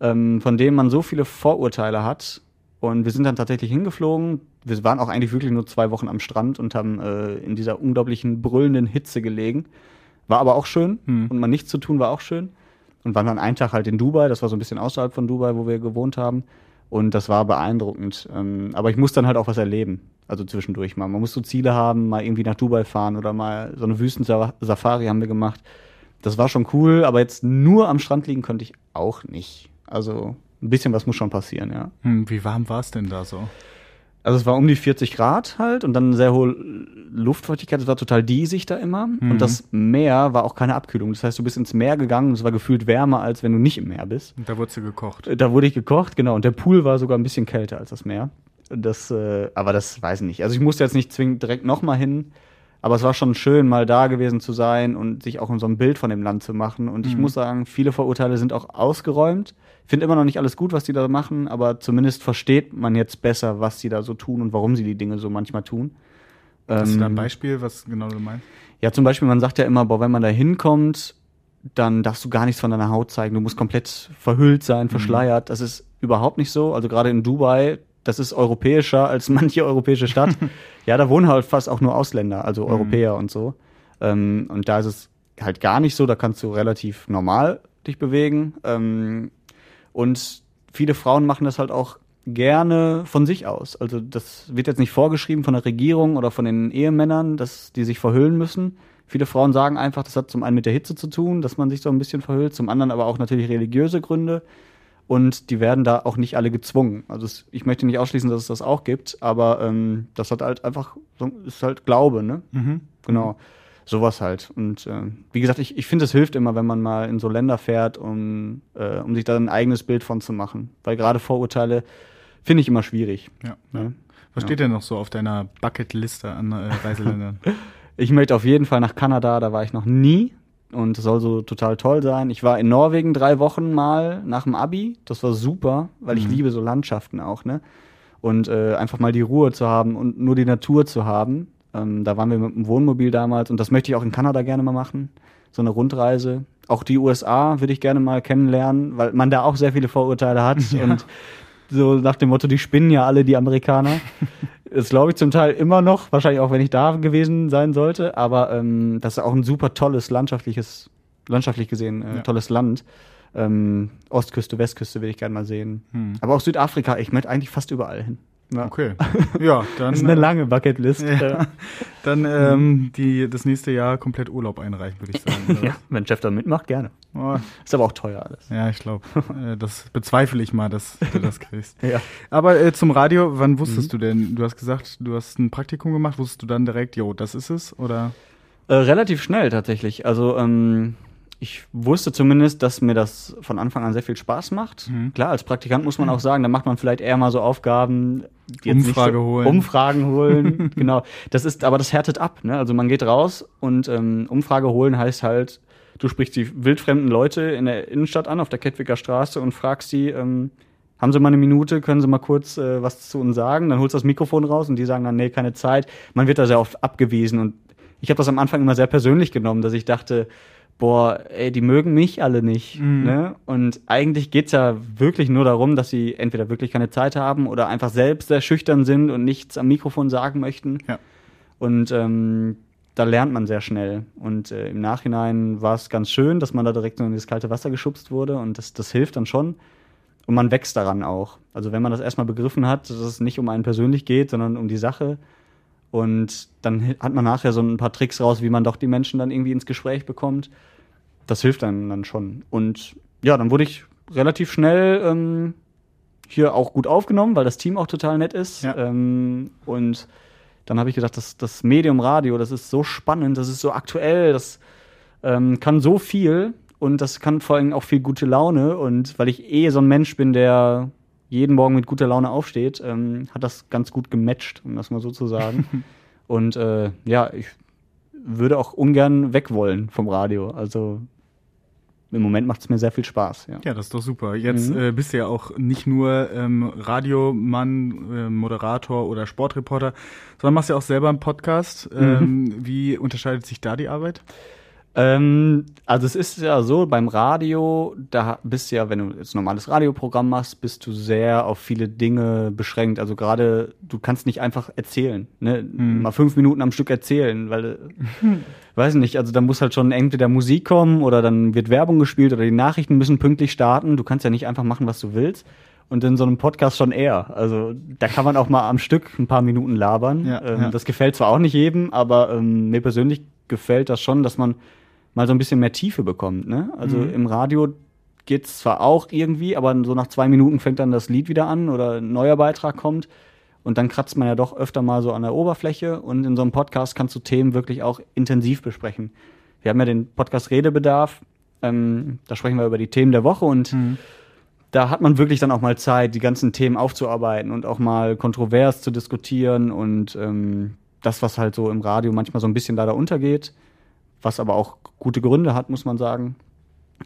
ähm, von dem man so viele Vorurteile hat? Und wir sind dann tatsächlich hingeflogen. Wir waren auch eigentlich wirklich nur zwei Wochen am Strand und haben äh, in dieser unglaublichen brüllenden Hitze gelegen. War aber auch schön. Hm. Und mal nichts zu tun war auch schön. Und waren dann einen Tag halt in Dubai. Das war so ein bisschen außerhalb von Dubai, wo wir gewohnt haben. Und das war beeindruckend. Ähm, aber ich muss dann halt auch was erleben. Also zwischendurch mal. Man muss so Ziele haben, mal irgendwie nach Dubai fahren oder mal so eine Wüstensafari haben wir gemacht. Das war schon cool, aber jetzt nur am Strand liegen könnte ich auch nicht. Also ein bisschen was muss schon passieren, ja. Hm, wie warm war es denn da so? Also es war um die 40 Grad halt und dann eine sehr hohe Luftfeuchtigkeit. Es war total diesig da immer. Mhm. Und das Meer war auch keine Abkühlung. Das heißt, du bist ins Meer gegangen und es war gefühlt wärmer, als wenn du nicht im Meer bist. Und da wurde sie gekocht. Da wurde ich gekocht, genau. Und der Pool war sogar ein bisschen kälter als das Meer. Das, äh, aber das weiß ich nicht. Also ich musste jetzt nicht zwingend direkt nochmal hin. Aber es war schon schön, mal da gewesen zu sein und sich auch so ein Bild von dem Land zu machen. Und ich Mhm. muss sagen, viele Vorurteile sind auch ausgeräumt. Ich finde immer noch nicht alles gut, was die da machen, aber zumindest versteht man jetzt besser, was die da so tun und warum sie die Dinge so manchmal tun. Hast du da ein Ähm, Beispiel, was genau du meinst? ja, zum Beispiel, man sagt ja immer, boah, wenn man da hinkommt, dann darfst du gar nichts von deiner Haut zeigen. Du musst komplett verhüllt sein, verschleiert. Das ist überhaupt nicht so. Also gerade in Dubai, das ist europäischer als manche europäische Stadt. ja, da wohnen halt fast auch nur Ausländer, also Europäer und so. Ähm, und da ist es halt gar nicht so. Da kannst du relativ normal dich bewegen. Ähm, und viele Frauen machen das halt auch gerne von sich aus. Also das wird jetzt nicht vorgeschrieben von der Regierung oder von den Ehemännern, dass die sich verhüllen müssen. Viele Frauen sagen einfach, das hat zum einen mit der Hitze zu tun, dass man sich so ein bisschen verhüllt, zum anderen aber auch natürlich religiöse Gründe. Und die werden da auch nicht alle gezwungen. Also es, ich möchte nicht ausschließen, dass es das auch gibt, aber ähm, das hat halt einfach, ist halt Glaube, ne? Mhm. Genau. Sowas halt. Und äh, wie gesagt, ich, ich finde, es hilft immer, wenn man mal in so Länder fährt, um, äh, um sich da ein eigenes Bild von zu machen. Weil gerade Vorurteile finde ich immer schwierig. Ja. Ne? Was steht denn noch so auf deiner Bucketliste an äh, Reiseländern? Ich möchte auf jeden Fall nach Kanada, da war ich noch nie. Und es soll so total toll sein. Ich war in Norwegen drei Wochen mal nach dem Abi. Das war super, weil ich liebe so Landschaften auch, ne? Und äh, einfach mal die Ruhe zu haben und nur die Natur zu haben. Ähm, da waren wir mit dem Wohnmobil damals und das möchte ich auch in Kanada gerne mal machen. So eine Rundreise. Auch die USA würde ich gerne mal kennenlernen, weil man da auch sehr viele Vorurteile hat. Und so nach dem Motto, die spinnen ja alle, die Amerikaner. Das glaube ich zum Teil immer noch, wahrscheinlich auch, wenn ich da gewesen sein sollte. Aber ähm, das ist auch ein super tolles landschaftliches, landschaftlich gesehen, äh, Ja. tolles Land. Ähm, Ostküste, Westküste will ich gerne mal sehen. Hm. Aber auch Südafrika, ich möchte eigentlich fast überall hin. Ja. Okay. Ja, dann, Das ist eine äh, lange Bucketlist. Ja. dann ähm, die, das nächste Jahr komplett Urlaub einreichen, würde ich sagen. ja, wenn Chef da mitmacht, gerne. was? Ist aber auch teuer alles. Oh, ja, ich glaube, äh, das bezweifle ich mal, dass du das kriegst. Ja. Aber äh, zum Radio, wann wusstest Mhm. du denn? Du hast gesagt, du hast ein Praktikum gemacht. Wusstest du dann direkt, jo, das ist es? Oder? Äh, relativ schnell tatsächlich. Also ähm, ich wusste zumindest, dass mir das von Anfang an sehr viel Spaß macht. Mhm. Klar, als Praktikant muss man auch sagen, da macht man vielleicht eher mal so Aufgaben, Umfrage so, holen. Umfragen holen, genau. Das ist, aber das härtet ab, ne? Also man geht raus und ähm, Umfrage holen heißt halt, du sprichst die wildfremden Leute in der Innenstadt an, auf der Kettwicker Straße und fragst die, ähm, haben Sie mal eine Minute, können Sie mal kurz äh, was zu uns sagen? Dann holst du das Mikrofon raus und die sagen dann, nee, keine Zeit. Man wird da sehr oft abgewiesen und ich habe das am Anfang immer sehr persönlich genommen, dass ich dachte, boah, ey, die mögen mich alle nicht. Mhm. Ne? Und eigentlich geht's ja wirklich nur darum, dass sie entweder wirklich keine Zeit haben oder einfach selbst sehr schüchtern sind und nichts am Mikrofon sagen möchten. Ja. Und ähm, da lernt man sehr schnell. Und äh, im Nachhinein war es ganz schön, dass man da direkt so in das kalte Wasser geschubst wurde und das, das hilft dann schon. Und man wächst daran auch. Also wenn man das erstmal begriffen hat, dass es nicht um einen persönlich geht, sondern um die Sache. Und dann hat man nachher so ein paar Tricks raus, wie man doch die Menschen dann irgendwie ins Gespräch bekommt. Das hilft einem dann schon. Und ja, dann wurde ich relativ schnell ähm, hier auch gut aufgenommen, weil das Team auch total nett ist. Ja. Ähm, und dann habe ich gedacht, das, das Medium Radio, das ist so spannend, das ist so aktuell, das ähm, kann so viel und das kann vor allem auch viel gute Laune. Und weil ich eh so ein Mensch bin, der jeden Morgen mit guter Laune aufsteht, ähm, hat das ganz gut gematcht, um das mal so zu sagen. und äh, ja, ich würde auch ungern weg wollen vom Radio. Also im Moment macht es mir sehr viel Spaß. Ja. Ja, das ist doch super. Jetzt Mhm. äh, bist du ja auch nicht nur ähm, Radiomann, äh, Moderator oder Sportreporter, sondern machst ja auch selber einen Podcast. Mhm. Ähm, wie unterscheidet sich da die Arbeit? Ähm, also es ist ja so, beim Radio, da bist du ja, wenn du jetzt ein normales Radioprogramm machst, bist du sehr auf viele Dinge beschränkt. Also gerade, du kannst nicht einfach erzählen, ne? Mal fünf Minuten am Stück erzählen, weil, äh, weiß nicht, also da muss halt schon entweder Musik kommen oder dann wird Werbung gespielt oder die Nachrichten müssen pünktlich starten. Du kannst ja nicht einfach machen, was du willst. Und in so einem Podcast schon eher. Also da kann man auch mal am Stück ein paar Minuten labern. Ja, ähm, ja. Das gefällt zwar auch nicht jedem, aber ähm, mir persönlich gefällt das schon, dass man mal so ein bisschen mehr Tiefe bekommt. Ne? Also Mhm. im Radio geht's zwar auch irgendwie, aber so nach zwei Minuten fängt dann das Lied wieder an oder ein neuer Beitrag kommt. Und dann kratzt man ja doch öfter mal so an der Oberfläche. Und in so einem Podcast kannst du Themen wirklich auch intensiv besprechen. Wir haben ja den Podcast Redebedarf. Ähm, da sprechen wir über die Themen der Woche und da hat man wirklich dann auch mal Zeit, die ganzen Themen aufzuarbeiten und auch mal kontrovers zu diskutieren und ähm, das, was halt so im Radio manchmal so ein bisschen leider untergeht, was aber auch gute Gründe hat, muss man sagen.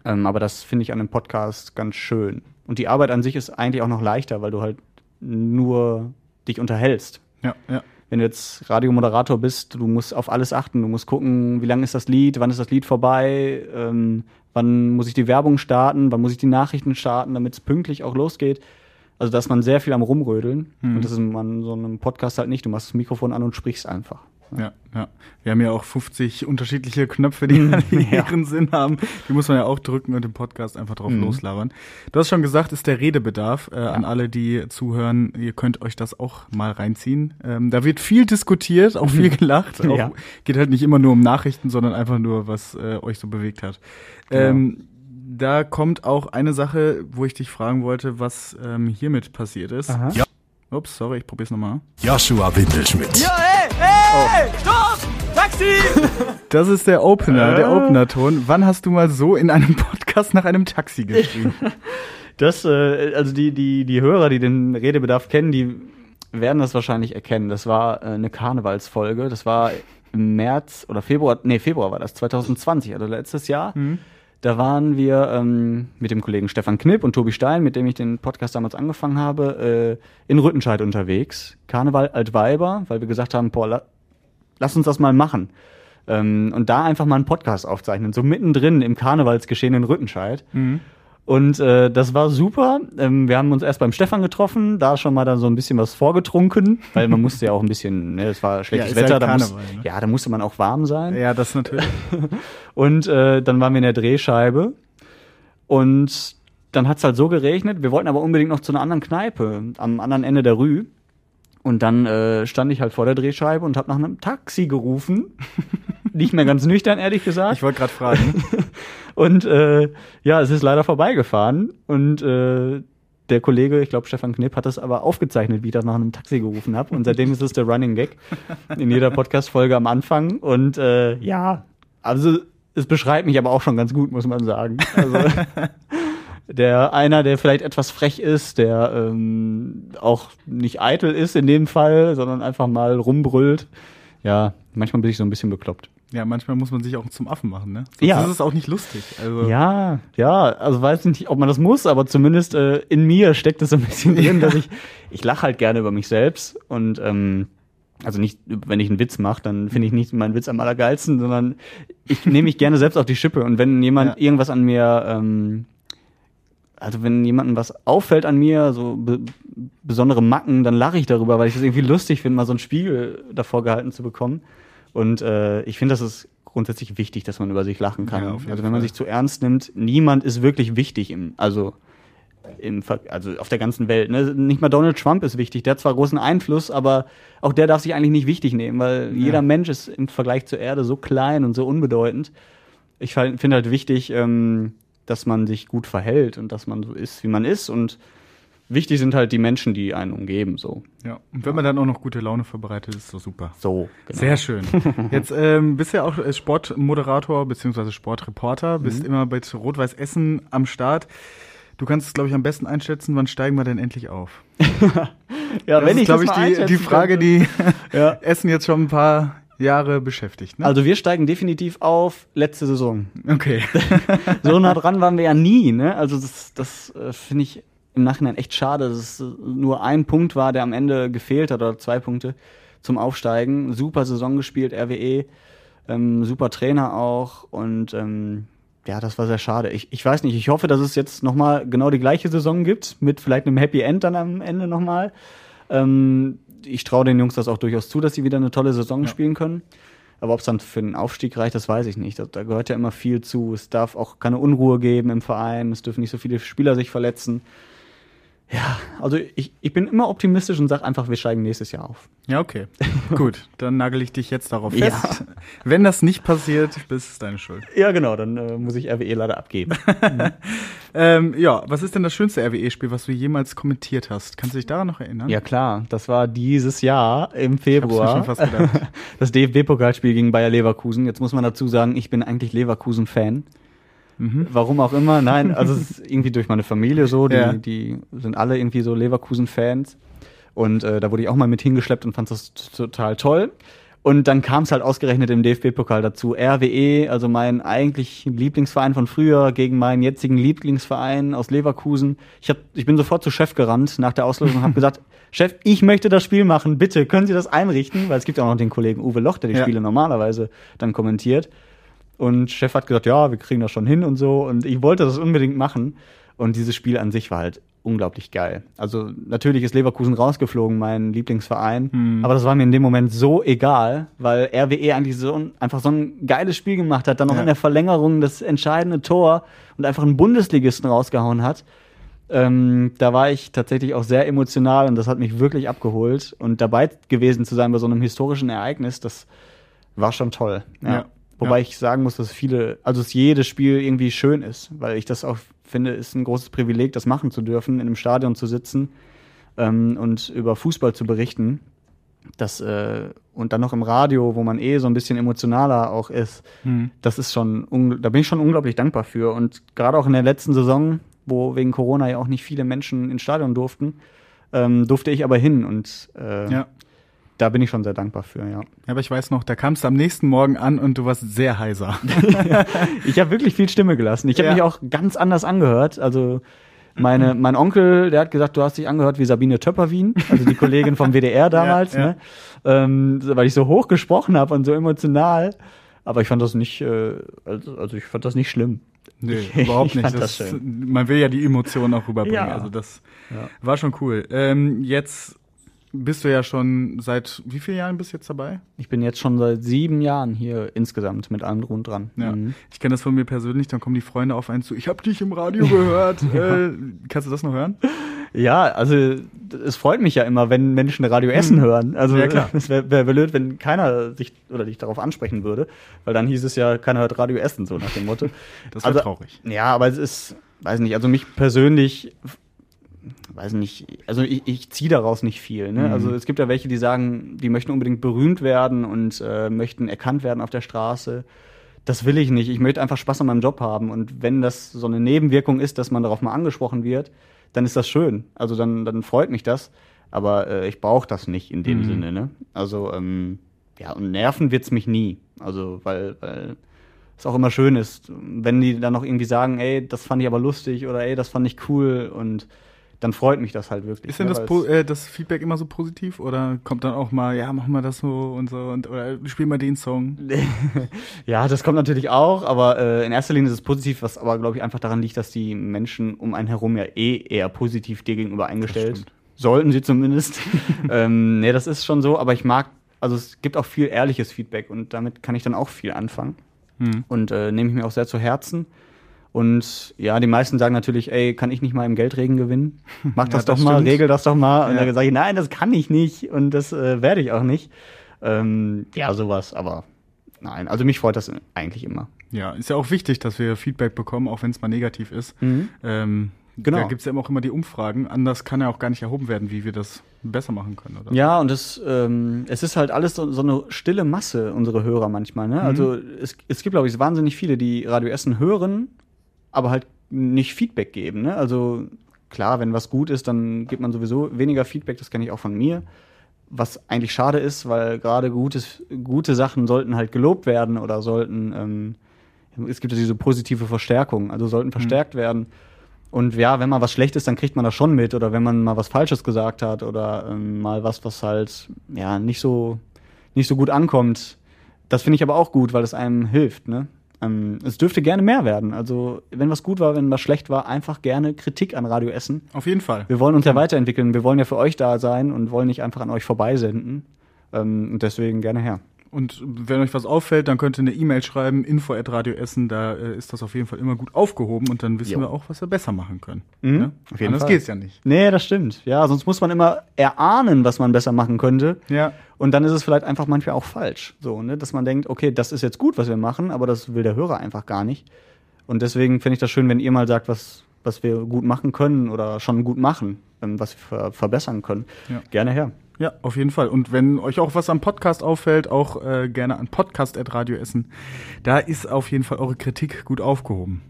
Ähm, aber das finde ich an dem Podcast ganz schön. Und die Arbeit an sich ist eigentlich auch noch leichter, weil du halt nur dich unterhältst. Ja, ja. Wenn du jetzt Radiomoderator bist, du musst auf alles achten. Du musst gucken, wie lang ist das Lied, wann ist das Lied vorbei, ähm, wann muss ich die Werbung starten, wann muss ich die Nachrichten starten, damit es pünktlich auch losgeht. Also da ist man sehr viel am Rumrödeln. Mhm. Und das ist man so einem Podcast halt nicht. Du machst das Mikrofon an und sprichst einfach. Ja, ja. Wir haben ja auch 50 unterschiedliche Knöpfe, die Ja. ihren Sinn haben. Die muss man ja auch drücken und im Podcast einfach drauf Mhm. loslabern. Du hast schon gesagt, ist der Redebedarf äh, an alle, die zuhören. Ihr könnt euch das auch mal reinziehen. Ähm, da wird viel diskutiert, auch viel gelacht. Auch, Ja. Geht halt nicht immer nur um Nachrichten, sondern einfach nur, was äh, euch so bewegt hat. Genau. Ähm, da kommt auch eine Sache, wo ich dich fragen wollte, was ähm, hiermit passiert ist. Aha. Ja. Ups, sorry, ich probier's nochmal. Joshua Windelschmidt. Das ist der Opener, der Äh. Opener-Ton. Wann hast du mal so in einem Podcast nach einem Taxi geschrieben? Das, äh, also die, die, die Hörer, die den Redebedarf kennen, die werden das wahrscheinlich erkennen. Das war äh, eine Karnevalsfolge. Das war im März oder Februar, nee, Februar war das, 2020, also letztes Jahr. Da waren wir ähm, mit dem Kollegen Stefan Knipp und Tobi Stein, mit dem ich den Podcast damals angefangen habe, äh, in Rüttenscheid unterwegs. Karneval Altweiber, weil wir gesagt haben, boah, lass uns das mal machen. Ähm, und da einfach mal einen Podcast aufzeichnen, so mittendrin im Karnevalsgeschehen in Rüttenscheid. Und äh, das war super. Ähm, wir haben uns erst beim Stefan getroffen, da schon mal dann so ein bisschen was vorgetrunken, weil man musste ja auch ein bisschen, ne, es war schlechtes ist Wetter, halt da, muss, ne? ja, da musste man auch warm sein. ja, das natürlich. Und äh, dann waren wir in der Drehscheibe und dann hat's halt so geregnet. Wir wollten aber unbedingt noch zu einer anderen Kneipe am anderen Ende der Rue. Und dann äh, stand ich halt vor der Drehscheibe und habe nach einem Taxi gerufen. Nicht mehr ganz nüchtern, ehrlich gesagt. Ich wollte gerade fragen. Und äh, ja, es ist leider vorbeigefahren. Und äh, der Kollege, ich glaube Stefan Knipp, hat das aber aufgezeichnet, wie ich das nach einem Taxi gerufen habe. Und seitdem ist es der Running Gag in jeder Podcast-Folge am Anfang. Und äh, ja, also es beschreibt mich aber auch schon ganz gut, muss man sagen. Also der einer, der vielleicht etwas frech ist, der ähm, auch nicht eitel ist in dem Fall, sondern einfach mal rumbrüllt. Ja, manchmal bin ich so ein bisschen bekloppt. Ja, manchmal muss man sich auch zum Affen machen, ne? Sonst Ja. ist es auch nicht lustig. Also, Ja, ja, also weiß nicht, ob man das muss, aber zumindest äh, in mir steckt es so ein bisschen drin, dass ich, ich lache halt gerne über mich selbst und ähm, also nicht, wenn ich einen Witz mache, dann finde ich nicht meinen Witz am allergeilsten, sondern ich nehme mich gerne selbst auf die Schippe und wenn jemand Ja. irgendwas an mir, ähm, also wenn jemandem was auffällt an mir, so be besondere Macken, dann lache ich darüber, weil ich das irgendwie lustig finde, mal so einen Spiegel davor gehalten zu bekommen. Und äh, ich finde, das ist grundsätzlich wichtig, dass man über sich lachen kann. Ja, also wenn man Fall. sich zu ernst nimmt, niemand ist wirklich wichtig im, also im, also auf der ganzen Welt. Ne? Nicht mal Donald Trump ist wichtig. Der hat zwar großen Einfluss, aber auch der darf sich eigentlich nicht wichtig nehmen, weil Ja. jeder Mensch ist im Vergleich zur Erde so klein und so unbedeutend. Ich finde halt wichtig, ähm, dass man sich gut verhält und dass man so ist, wie man ist. Und wichtig sind halt die Menschen, die einen umgeben. So, ja. Und wenn man dann auch noch gute Laune verbreitet, ist doch super. so genau. Sehr schön. Jetzt ähm, bist du ja auch äh, Sportmoderator bzw. Sportreporter, bist immer bei Rot-Weiß Essen am Start. Du kannst es, glaube ich, am besten einschätzen, wann steigen wir denn endlich auf? ja, das ist, glaube ich, die, die Frage, könnte. die Ja. Essen jetzt schon ein paar Jahre beschäftigt. Ne? Also wir steigen definitiv auf letzte Saison. okay. so nah dran waren wir ja nie, ne? Also das, das äh, finde ich im Nachhinein echt schade, dass es nur ein Punkt war, der am Ende gefehlt hat oder zwei Punkte zum Aufsteigen. Super Saison gespielt, RWE, ähm, super Trainer auch und ähm, ja, das war sehr schade. Ich, ich weiß nicht, ich hoffe, dass es jetzt nochmal genau die gleiche Saison gibt, mit vielleicht einem Happy End dann am Ende nochmal. Ähm, ich traue den Jungs das auch durchaus zu, dass sie wieder eine tolle Saison Ja. spielen können. Aber ob es dann für einen Aufstieg reicht, das weiß ich nicht. Da, da gehört ja immer viel zu. Es darf auch keine Unruhe geben im Verein. Es dürfen nicht so viele Spieler sich verletzen. Ja, also ich, ich bin immer optimistisch und sage einfach, wir steigen nächstes Jahr auf. Ja, okay. Gut, dann nagel ich dich jetzt darauf Ja. fest. Wenn das nicht passiert, bist es deine Schuld. Ja, genau, dann äh, muss ich RWE leider abgeben. Ähm, ja, was ist denn das schönste RWE-Spiel, was du jemals kommentiert hast? Kannst du dich daran noch erinnern? ja, klar, das war dieses Jahr im Februar. schon fast gedacht. Das DFB-Pokalspiel gegen Bayer Leverkusen. Jetzt muss man dazu sagen, ich bin eigentlich Leverkusen-Fan. Mhm. Warum auch immer, nein, also es ist irgendwie durch meine Familie so, die, Ja. die sind alle irgendwie so Leverkusen-Fans. Und äh, da wurde ich auch mal mit hingeschleppt und fand das total toll. Und dann kam es halt ausgerechnet im DFB-Pokal dazu. RWE, also mein eigentlich Lieblingsverein von früher, gegen meinen jetzigen Lieblingsverein aus Leverkusen. Ich, hab, ich bin sofort zu Chef gerannt nach der Auslosung und habe gesagt, Chef, ich möchte das Spiel machen, bitte, können Sie das einrichten? Weil es gibt auch noch den Kollegen Uwe Loch, der die Ja. Spiele normalerweise dann kommentiert. Und Chef hat gesagt, ja, wir kriegen das schon hin und so. Und ich wollte das unbedingt machen. Und dieses Spiel an sich war halt unglaublich geil. Also natürlich ist Leverkusen rausgeflogen, mein Lieblingsverein. Hm. Aber das war mir in dem Moment so egal, weil RWE eigentlich so ein, einfach so ein geiles Spiel gemacht hat, dann noch Ja. in der Verlängerung das entscheidende Tor und einfach einen Bundesligisten rausgehauen hat. Ähm, da war ich tatsächlich auch sehr emotional und das hat mich wirklich abgeholt. Und dabei gewesen zu sein bei so einem historischen Ereignis, das war schon toll. Ja. Ja. Wobei Ja. ich sagen muss, dass viele, also dass jedes Spiel irgendwie schön ist, weil ich das auch finde, ist ein großes Privileg, das machen zu dürfen, in einem Stadion zu sitzen ähm, und über Fußball zu berichten. Das, äh, und dann noch im Radio, wo man eh so ein bisschen emotionaler auch ist, Hm. das ist schon, da bin ich schon unglaublich dankbar für. Und gerade auch in der letzten Saison, wo wegen Corona ja auch nicht viele Menschen ins Stadion durften, ähm, durfte ich aber hin und äh, Ja. Da bin ich schon sehr dankbar für, ja. Aber ich weiß noch, da kamst du am nächsten Morgen an und du warst sehr heiser. Ich habe wirklich viel Stimme gelassen. Ich habe Ja. mich auch ganz anders angehört. Also meine, mein Onkel, der hat gesagt, du hast dich angehört wie Sabine Töpperwien, also die Kollegin vom WDR damals, Ja, ja. Ne? Ähm, weil ich so hoch gesprochen habe und so emotional. Aber ich fand das nicht, äh, also, also ich fand das nicht schlimm. Nee, überhaupt ich nicht. Das, das man will ja die Emotionen auch rüberbringen. Ja. Also das war schon cool. Ähm, jetzt bist du ja schon seit wie vielen Jahren bist du jetzt dabei? Ich bin jetzt schon seit sieben Jahren hier insgesamt mit allem drum und dran. Ja. Mhm. Ich kenne das von mir persönlich, dann kommen die Freunde auf einen zu. Ich habe dich im Radio gehört. äh, kannst du das noch hören? Ja, also es freut mich ja immer, wenn Menschen Radio Essen hören. Also Ja, klar. es wäre wär blöd, wenn keiner sich oder dich darauf ansprechen würde, weil dann hieß es ja, keiner hört Radio Essen, so nach dem Motto. Das wäre Also, traurig. Ja, aber es ist, weiß nicht, also mich persönlich, weiß nicht, also ich, ich ziehe daraus nicht viel. Ne? Mhm. Also es gibt ja welche, die sagen, die möchten unbedingt berühmt werden und äh, möchten erkannt werden auf der Straße. das will ich nicht. Ich möchte einfach Spaß an meinem Job haben. Und wenn das so eine Nebenwirkung ist, dass man darauf mal angesprochen wird, dann ist das schön. Also dann, dann freut mich das. Aber äh, ich brauche das nicht in dem Mhm. Sinne. Ne? Also ähm, ja, und nerven wird's mich nie. Also weil, weil es auch immer schön ist, wenn die dann noch irgendwie sagen, ey, das fand ich aber lustig oder ey, das fand ich cool und dann freut mich das halt wirklich. Ist denn ne, das, äh, das Feedback immer so positiv oder kommt dann auch mal, ja, mach mal das so und so und oder spiel mal den Song? Ja, das kommt natürlich auch, aber äh, in erster Linie ist es positiv, was aber, glaube ich, einfach daran liegt, dass die Menschen um einen herum ja eh eher positiv dir gegenüber eingestellt sollten sie zumindest. ähm, nee, das ist schon so, aber ich mag, also es gibt auch viel ehrliches Feedback und damit kann ich dann auch viel anfangen Hm. und äh, nehme ich mir auch sehr zu Herzen. Und ja, die meisten sagen natürlich, ey, kann ich nicht mal im Geldregen gewinnen? Mach das Ja, das doch mal, stimmt. regel das doch mal. Und Ja. dann sage ich, nein, das kann ich nicht und das äh, werde ich auch nicht. Ähm, ja, sowas, aber nein, also mich freut das eigentlich immer. Ja, ist ja auch wichtig, dass wir Feedback bekommen, auch wenn es mal negativ ist. Mhm. Ähm, Genau. Da gibt's ja immer auch immer die Umfragen. Anders kann ja auch gar nicht erhoben werden, wie wir das besser machen können, oder? Ja, und es, ähm, es ist halt alles so, so eine stille Masse, unsere Hörer manchmal. Ne? Also es, es gibt, glaube ich, wahnsinnig viele, die Radio Essen hören, aber halt nicht Feedback geben. Ne? Also klar, wenn was gut ist, dann gibt man sowieso weniger Feedback, das kenne ich auch von mir. Was eigentlich schade ist, weil gerade gutes, gute Sachen sollten halt gelobt werden oder sollten, ähm, es gibt ja diese positive Verstärkung, also sollten verstärkt werden. Und ja, wenn mal was schlecht ist, dann kriegt man das schon mit. Oder wenn man mal was Falsches gesagt hat oder ähm, mal was, was halt ja nicht so nicht so gut ankommt. Das finde ich aber auch gut, weil es einem hilft. Ne? Ähm, es dürfte gerne mehr werden. Also wenn was gut war, wenn was schlecht war, einfach gerne Kritik an Radio Essen. Auf jeden Fall. Wir wollen uns ja weiterentwickeln. Wir wollen ja für euch da sein und wollen nicht einfach an euch vorbeisenden. Ähm, und deswegen gerne her. Und wenn euch was auffällt, dann könnt ihr eine E-Mail schreiben, info at Radio Essen, da äh, ist das auf jeden Fall immer gut aufgehoben und dann wissen Jo. wir auch, was wir besser machen können. Mhm, Ne? auf jeden Anders Fall. geht's ja nicht. Nee, das stimmt. Ja, sonst muss man immer erahnen, was man besser machen könnte. Ja. Und dann ist es vielleicht einfach manchmal auch falsch. So, ne? Dass man denkt, okay, das ist jetzt gut, was wir machen, aber das will der Hörer einfach gar nicht. Und deswegen finde ich das schön, wenn ihr mal sagt, was, was wir gut machen können oder schon gut machen, ähm, was wir ver verbessern können. Ja. Gerne her. Ja, auf jeden Fall. Und wenn euch auch was am Podcast auffällt, auch äh, gerne an Podcast at Radio Essen. Da ist auf jeden Fall eure Kritik gut aufgehoben.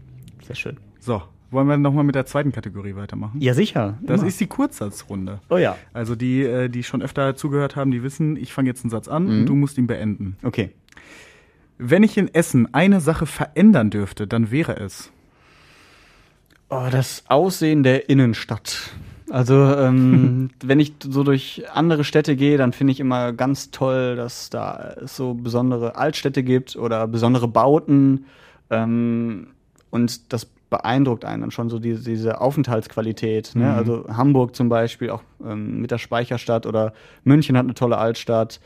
Sehr schön. So, wollen wir nochmal mit der zweiten Kategorie weitermachen? Ja, sicher. Das Immer. ist die Kurzsatzrunde. Oh ja. Also die, äh, die schon öfter zugehört haben, die wissen, ich fange jetzt einen Satz an Mhm. und du musst ihn beenden. Okay. Wenn ich in Essen eine Sache verändern dürfte, dann wäre es. Oh, das Aussehen der Innenstadt. Also, ähm, wenn ich so durch andere Städte gehe, dann finde ich immer ganz toll, dass da es so besondere Altstädte gibt oder besondere Bauten. Ähm, und das beeindruckt einen dann schon so diese, diese Aufenthaltsqualität. Ne? Mhm. Also Hamburg zum Beispiel, auch ähm, mit der Speicherstadt oder München hat eine tolle Altstadt.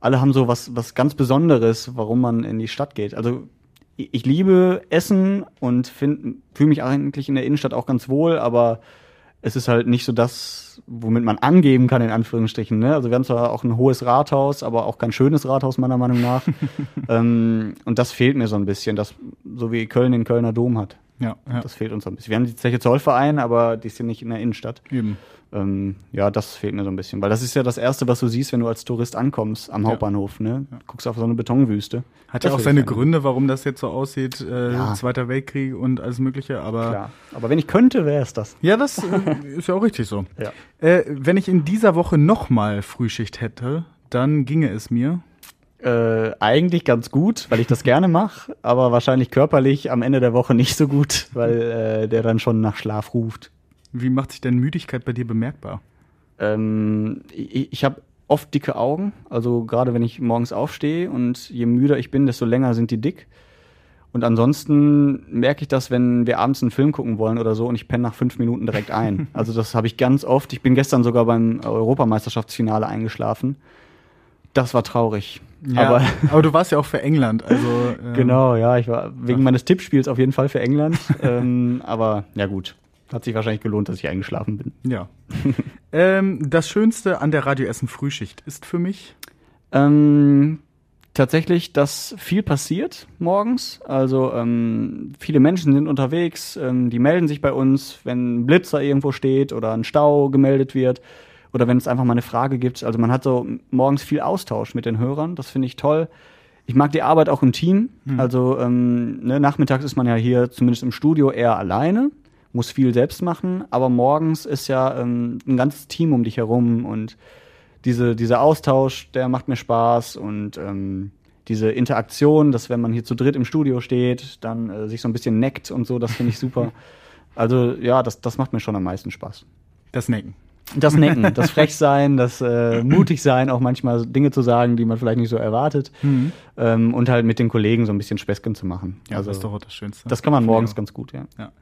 Alle haben so was, was ganz Besonderes, warum man in die Stadt geht. Also ich ich liebe Essen und fühle mich eigentlich in der Innenstadt auch ganz wohl, aber es ist halt nicht so das, womit man angeben kann, in Anführungsstrichen. Ne? Also wir haben zwar auch ein hohes Rathaus, aber auch kein schönes Rathaus meiner Meinung nach. ähm, und das fehlt mir so ein bisschen, das, so wie Köln den Kölner Dom hat. Ja, ja. Das fehlt uns so ein bisschen. Wir haben die Zeche Zollverein, aber die ist ja nicht in der Innenstadt. eben. Ähm, ja, das fehlt mir so ein bisschen, weil das ist ja das Erste, was du siehst, wenn du als Tourist ankommst am Ja. Hauptbahnhof. Ne? Guckst auf so eine Betonwüste. Hat Das ja auch seine. Gründe, warum das jetzt so aussieht, äh, Ja. Zweiter Weltkrieg und alles Mögliche, aber Klar. Aber wenn ich könnte, wäre es das. ja, das äh, ist ja auch richtig so. Ja. Äh, wenn ich in dieser Woche nochmal Frühschicht hätte, dann ginge es mir. Äh, eigentlich ganz gut, weil ich das gerne mache, aber wahrscheinlich körperlich am Ende der Woche nicht so gut, weil äh, der dann schon nach Schlaf ruft. Wie macht sich denn Müdigkeit bei dir bemerkbar? Ähm, ich ich habe oft dicke Augen, also gerade wenn ich morgens aufstehe und je müder ich bin, desto länger sind die dick. Und ansonsten merke ich das, wenn wir abends einen Film gucken wollen oder so und ich penne nach fünf Minuten direkt ein. Also das habe ich ganz oft. Ich bin gestern sogar beim Europameisterschaftsfinale eingeschlafen. Das war traurig. Aber aber du warst ja auch für England, also ähm, Genau, ja, ich war wegen meines Tippspiels auf jeden Fall für England. ähm, aber ja gut, hat sich wahrscheinlich gelohnt, dass ich eingeschlafen bin. Ja. ähm, das Schönste an der Radio Essen Frühschicht ist für mich. Ähm, tatsächlich, dass viel passiert morgens. Also ähm, viele Menschen sind unterwegs, ähm, die melden sich bei uns, wenn ein Blitzer irgendwo steht oder ein Stau gemeldet wird oder wenn es einfach mal eine Frage gibt. Also man hat so morgens viel Austausch mit den Hörern, das finde ich toll. ich mag die Arbeit auch im Team. Also ähm, ne, nachmittags ist man ja hier zumindest im Studio eher alleine, muss viel selbst machen, aber morgens ist ja ähm, ein ganzes Team um dich herum und diese, dieser Austausch, der macht mir Spaß und ähm, diese Interaktion, dass wenn man hier zu dritt im Studio steht, dann äh, sich so ein bisschen neckt und so, das finde ich super. Also ja, das, das macht mir schon am meisten Spaß. Das Necken. Das Necken, das Frechsein, das äh, mutig sein, auch manchmal Dinge zu sagen, die man vielleicht nicht so erwartet. Ähm, und halt mit den Kollegen so ein bisschen Späßchen zu machen. Ja, also, das ist doch auch das Schönste. das kann man morgens ganz gut, ja. Ja.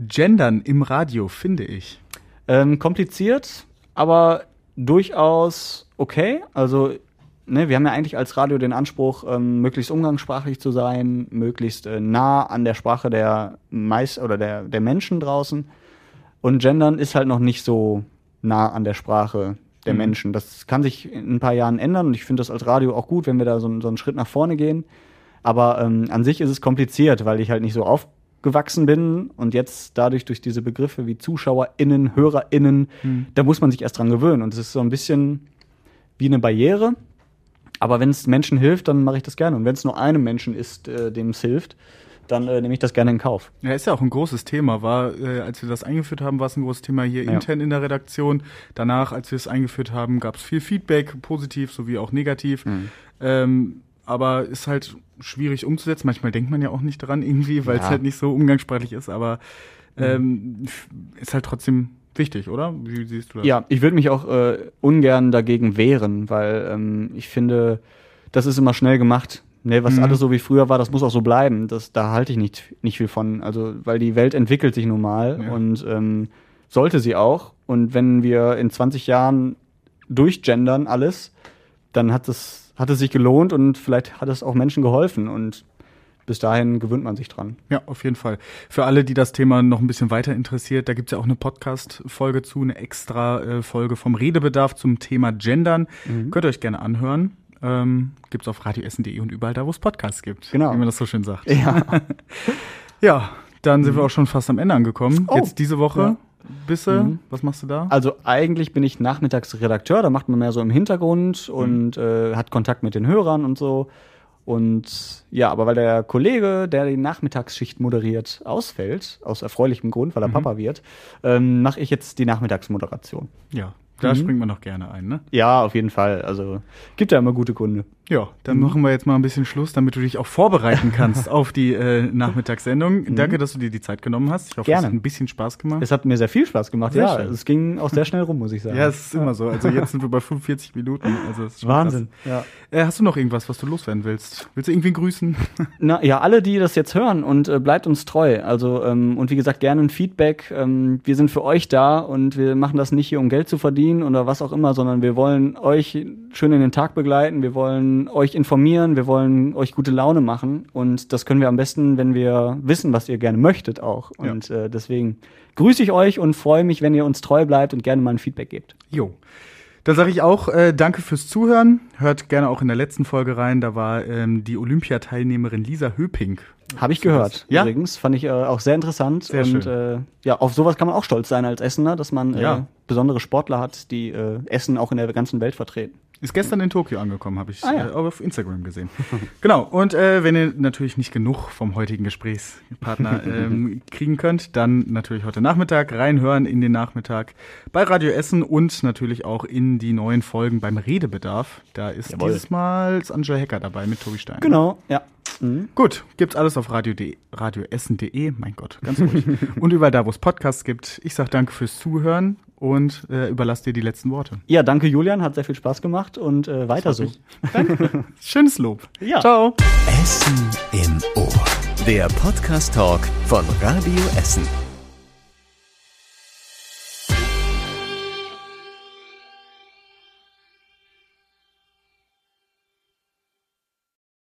Gendern im Radio, finde ich. Ähm, kompliziert, aber durchaus okay. Also, ne, wir haben ja eigentlich als Radio den Anspruch, ähm, möglichst umgangssprachlich zu sein, möglichst äh, nah an der Sprache der meist oder der, der Menschen draußen. Und Gendern ist halt noch nicht so nah an der Sprache der Mhm. Menschen. Das kann sich in ein paar Jahren ändern und ich finde das als Radio auch gut, wenn wir da so, einen- so einen Schritt nach vorne gehen. Aber ähm, an sich ist es kompliziert, weil ich halt nicht so aufgewachsen bin und jetzt dadurch durch diese Begriffe wie ZuschauerInnen, HörerInnen, da muss man sich erst dran gewöhnen. Und es ist so ein bisschen wie eine Barriere. Aber wenn es Menschen hilft, dann mache ich das gerne. Und wenn es nur einem Menschen ist, äh, dem es hilft, dann äh, nehme ich das gerne in Kauf. Ja, ist ja auch ein großes Thema. War, äh, als wir das eingeführt haben, war es ein großes Thema hier Ja. intern in der Redaktion. Danach, als wir es eingeführt haben, gab es viel Feedback, positiv sowie auch negativ. Mhm. Ähm, aber ist halt schwierig umzusetzen. Manchmal denkt man ja auch nicht dran irgendwie, weil es Ja. halt nicht so umgangssprachlich ist. Aber ähm, f- ist halt trotzdem wichtig, oder? Wie siehst du das? Ja, ich würde mich auch äh, ungern dagegen wehren, weil ähm, ich finde, das ist immer schnell gemacht. Ne, was Mhm. alles so wie früher war, das muss auch so bleiben. Das, da halte ich nicht, nicht viel von. Also, weil die Welt entwickelt sich nun mal Ja. und ähm, sollte sie auch. Und wenn wir in 20 Jahren durchgendern alles, dann hat es, hat es sich gelohnt und vielleicht hat es auch Menschen geholfen. Und bis dahin gewöhnt man sich dran. Ja, auf jeden Fall. Für alle, die das Thema noch ein bisschen weiter interessiert, da gibt's ja auch eine Podcast-Folge zu, eine extra äh, Folge vom Redebedarf zum Thema Gendern. Mhm. Könnt ihr euch gerne anhören. Ähm, gibt's auf radioessen.de und überall da, wo es Podcasts gibt. Genau. Wie man das so schön sagt. Ja. Ja, dann sind wir auch schon fast am Ende angekommen. Oh. Jetzt diese Woche. Ja. Bisse, Mhm. was machst du da? Also eigentlich bin ich nachmittags Redakteur, da macht man mehr so im Hintergrund und äh, hat Kontakt mit den Hörern und so. Und ja, aber weil der Kollege, der die Nachmittagsschicht moderiert, ausfällt, aus erfreulichem Grund, weil er Papa wird, ähm, mache ich jetzt die Nachmittagsmoderation. Ja, da Mhm. springt man noch gerne ein, ne? Ja, auf jeden Fall. Also gibt ja immer gute Kunde. Ja, dann Mhm. machen wir jetzt mal ein bisschen Schluss, damit du dich auch vorbereiten kannst auf die äh, Nachmittagssendung. Danke, dass du dir die Zeit genommen hast. Ich hoffe, es Mhm. Gerne. hat ein bisschen Spaß gemacht. Es hat mir sehr viel Spaß gemacht. Sehr ja, schön. es ging auch sehr schnell rum, muss ich sagen. Ja, es ist immer so. Also jetzt sind wir bei 45 Minuten. Also es ist schon Wahnsinn. Ja. Äh, hast du noch irgendwas, was du loswerden willst? Willst du irgendwie grüßen? Na ja, alle, die das jetzt hören und äh, bleibt uns treu. Also ähm, und wie gesagt gerne ein Feedback. Ähm, wir sind für euch da und wir machen das nicht hier, um Geld zu verdienen oder was auch immer, sondern wir wollen euch schön in den Tag begleiten. Wir wollen euch informieren. Wir wollen euch gute Laune machen und das können wir am besten, wenn wir wissen, was ihr gerne möchtet auch. Ja. Und äh, deswegen grüße ich euch und freue mich, wenn ihr uns treu bleibt und gerne mal ein Feedback gebt. Jo. Da sage ich auch äh, danke fürs Zuhören. Hört gerne auch in der letzten Folge rein. Da war ähm, die Olympiateilnehmerin Lisa Höping. Habe ich gehört. Ja? Übrigens fand ich äh, auch sehr interessant Sehr und schön. Äh, ja, auf sowas kann man auch stolz sein als Essener, dass man äh, Ja. besondere Sportler hat, die äh, Essen auch in der ganzen Welt vertreten. Ist gestern in Tokio angekommen, habe ich Ah, ja. äh, auf Instagram gesehen. genau. Und äh, wenn ihr natürlich nicht genug vom heutigen Gesprächspartner ähm, kriegen könnt, dann natürlich heute Nachmittag reinhören in den Nachmittag bei Radio Essen und natürlich auch in die neuen Folgen beim Redebedarf. Da ist Jawohl. dieses Mal Angela Hecker dabei mit Tobi Stein. Genau, ja. Mhm. Gut, gibt's alles auf radio.de, radioessen.de, mein Gott, ganz ruhig. und überall da, wo es Podcasts gibt. Ich sag danke fürs Zuhören und äh, überlasse dir die letzten Worte. Ja, danke Julian, hat sehr viel Spaß gemacht und äh, weiter so. Schönes Lob. Ja. Ciao. Essen im Ohr. Der Podcast-Talk von Radio Essen.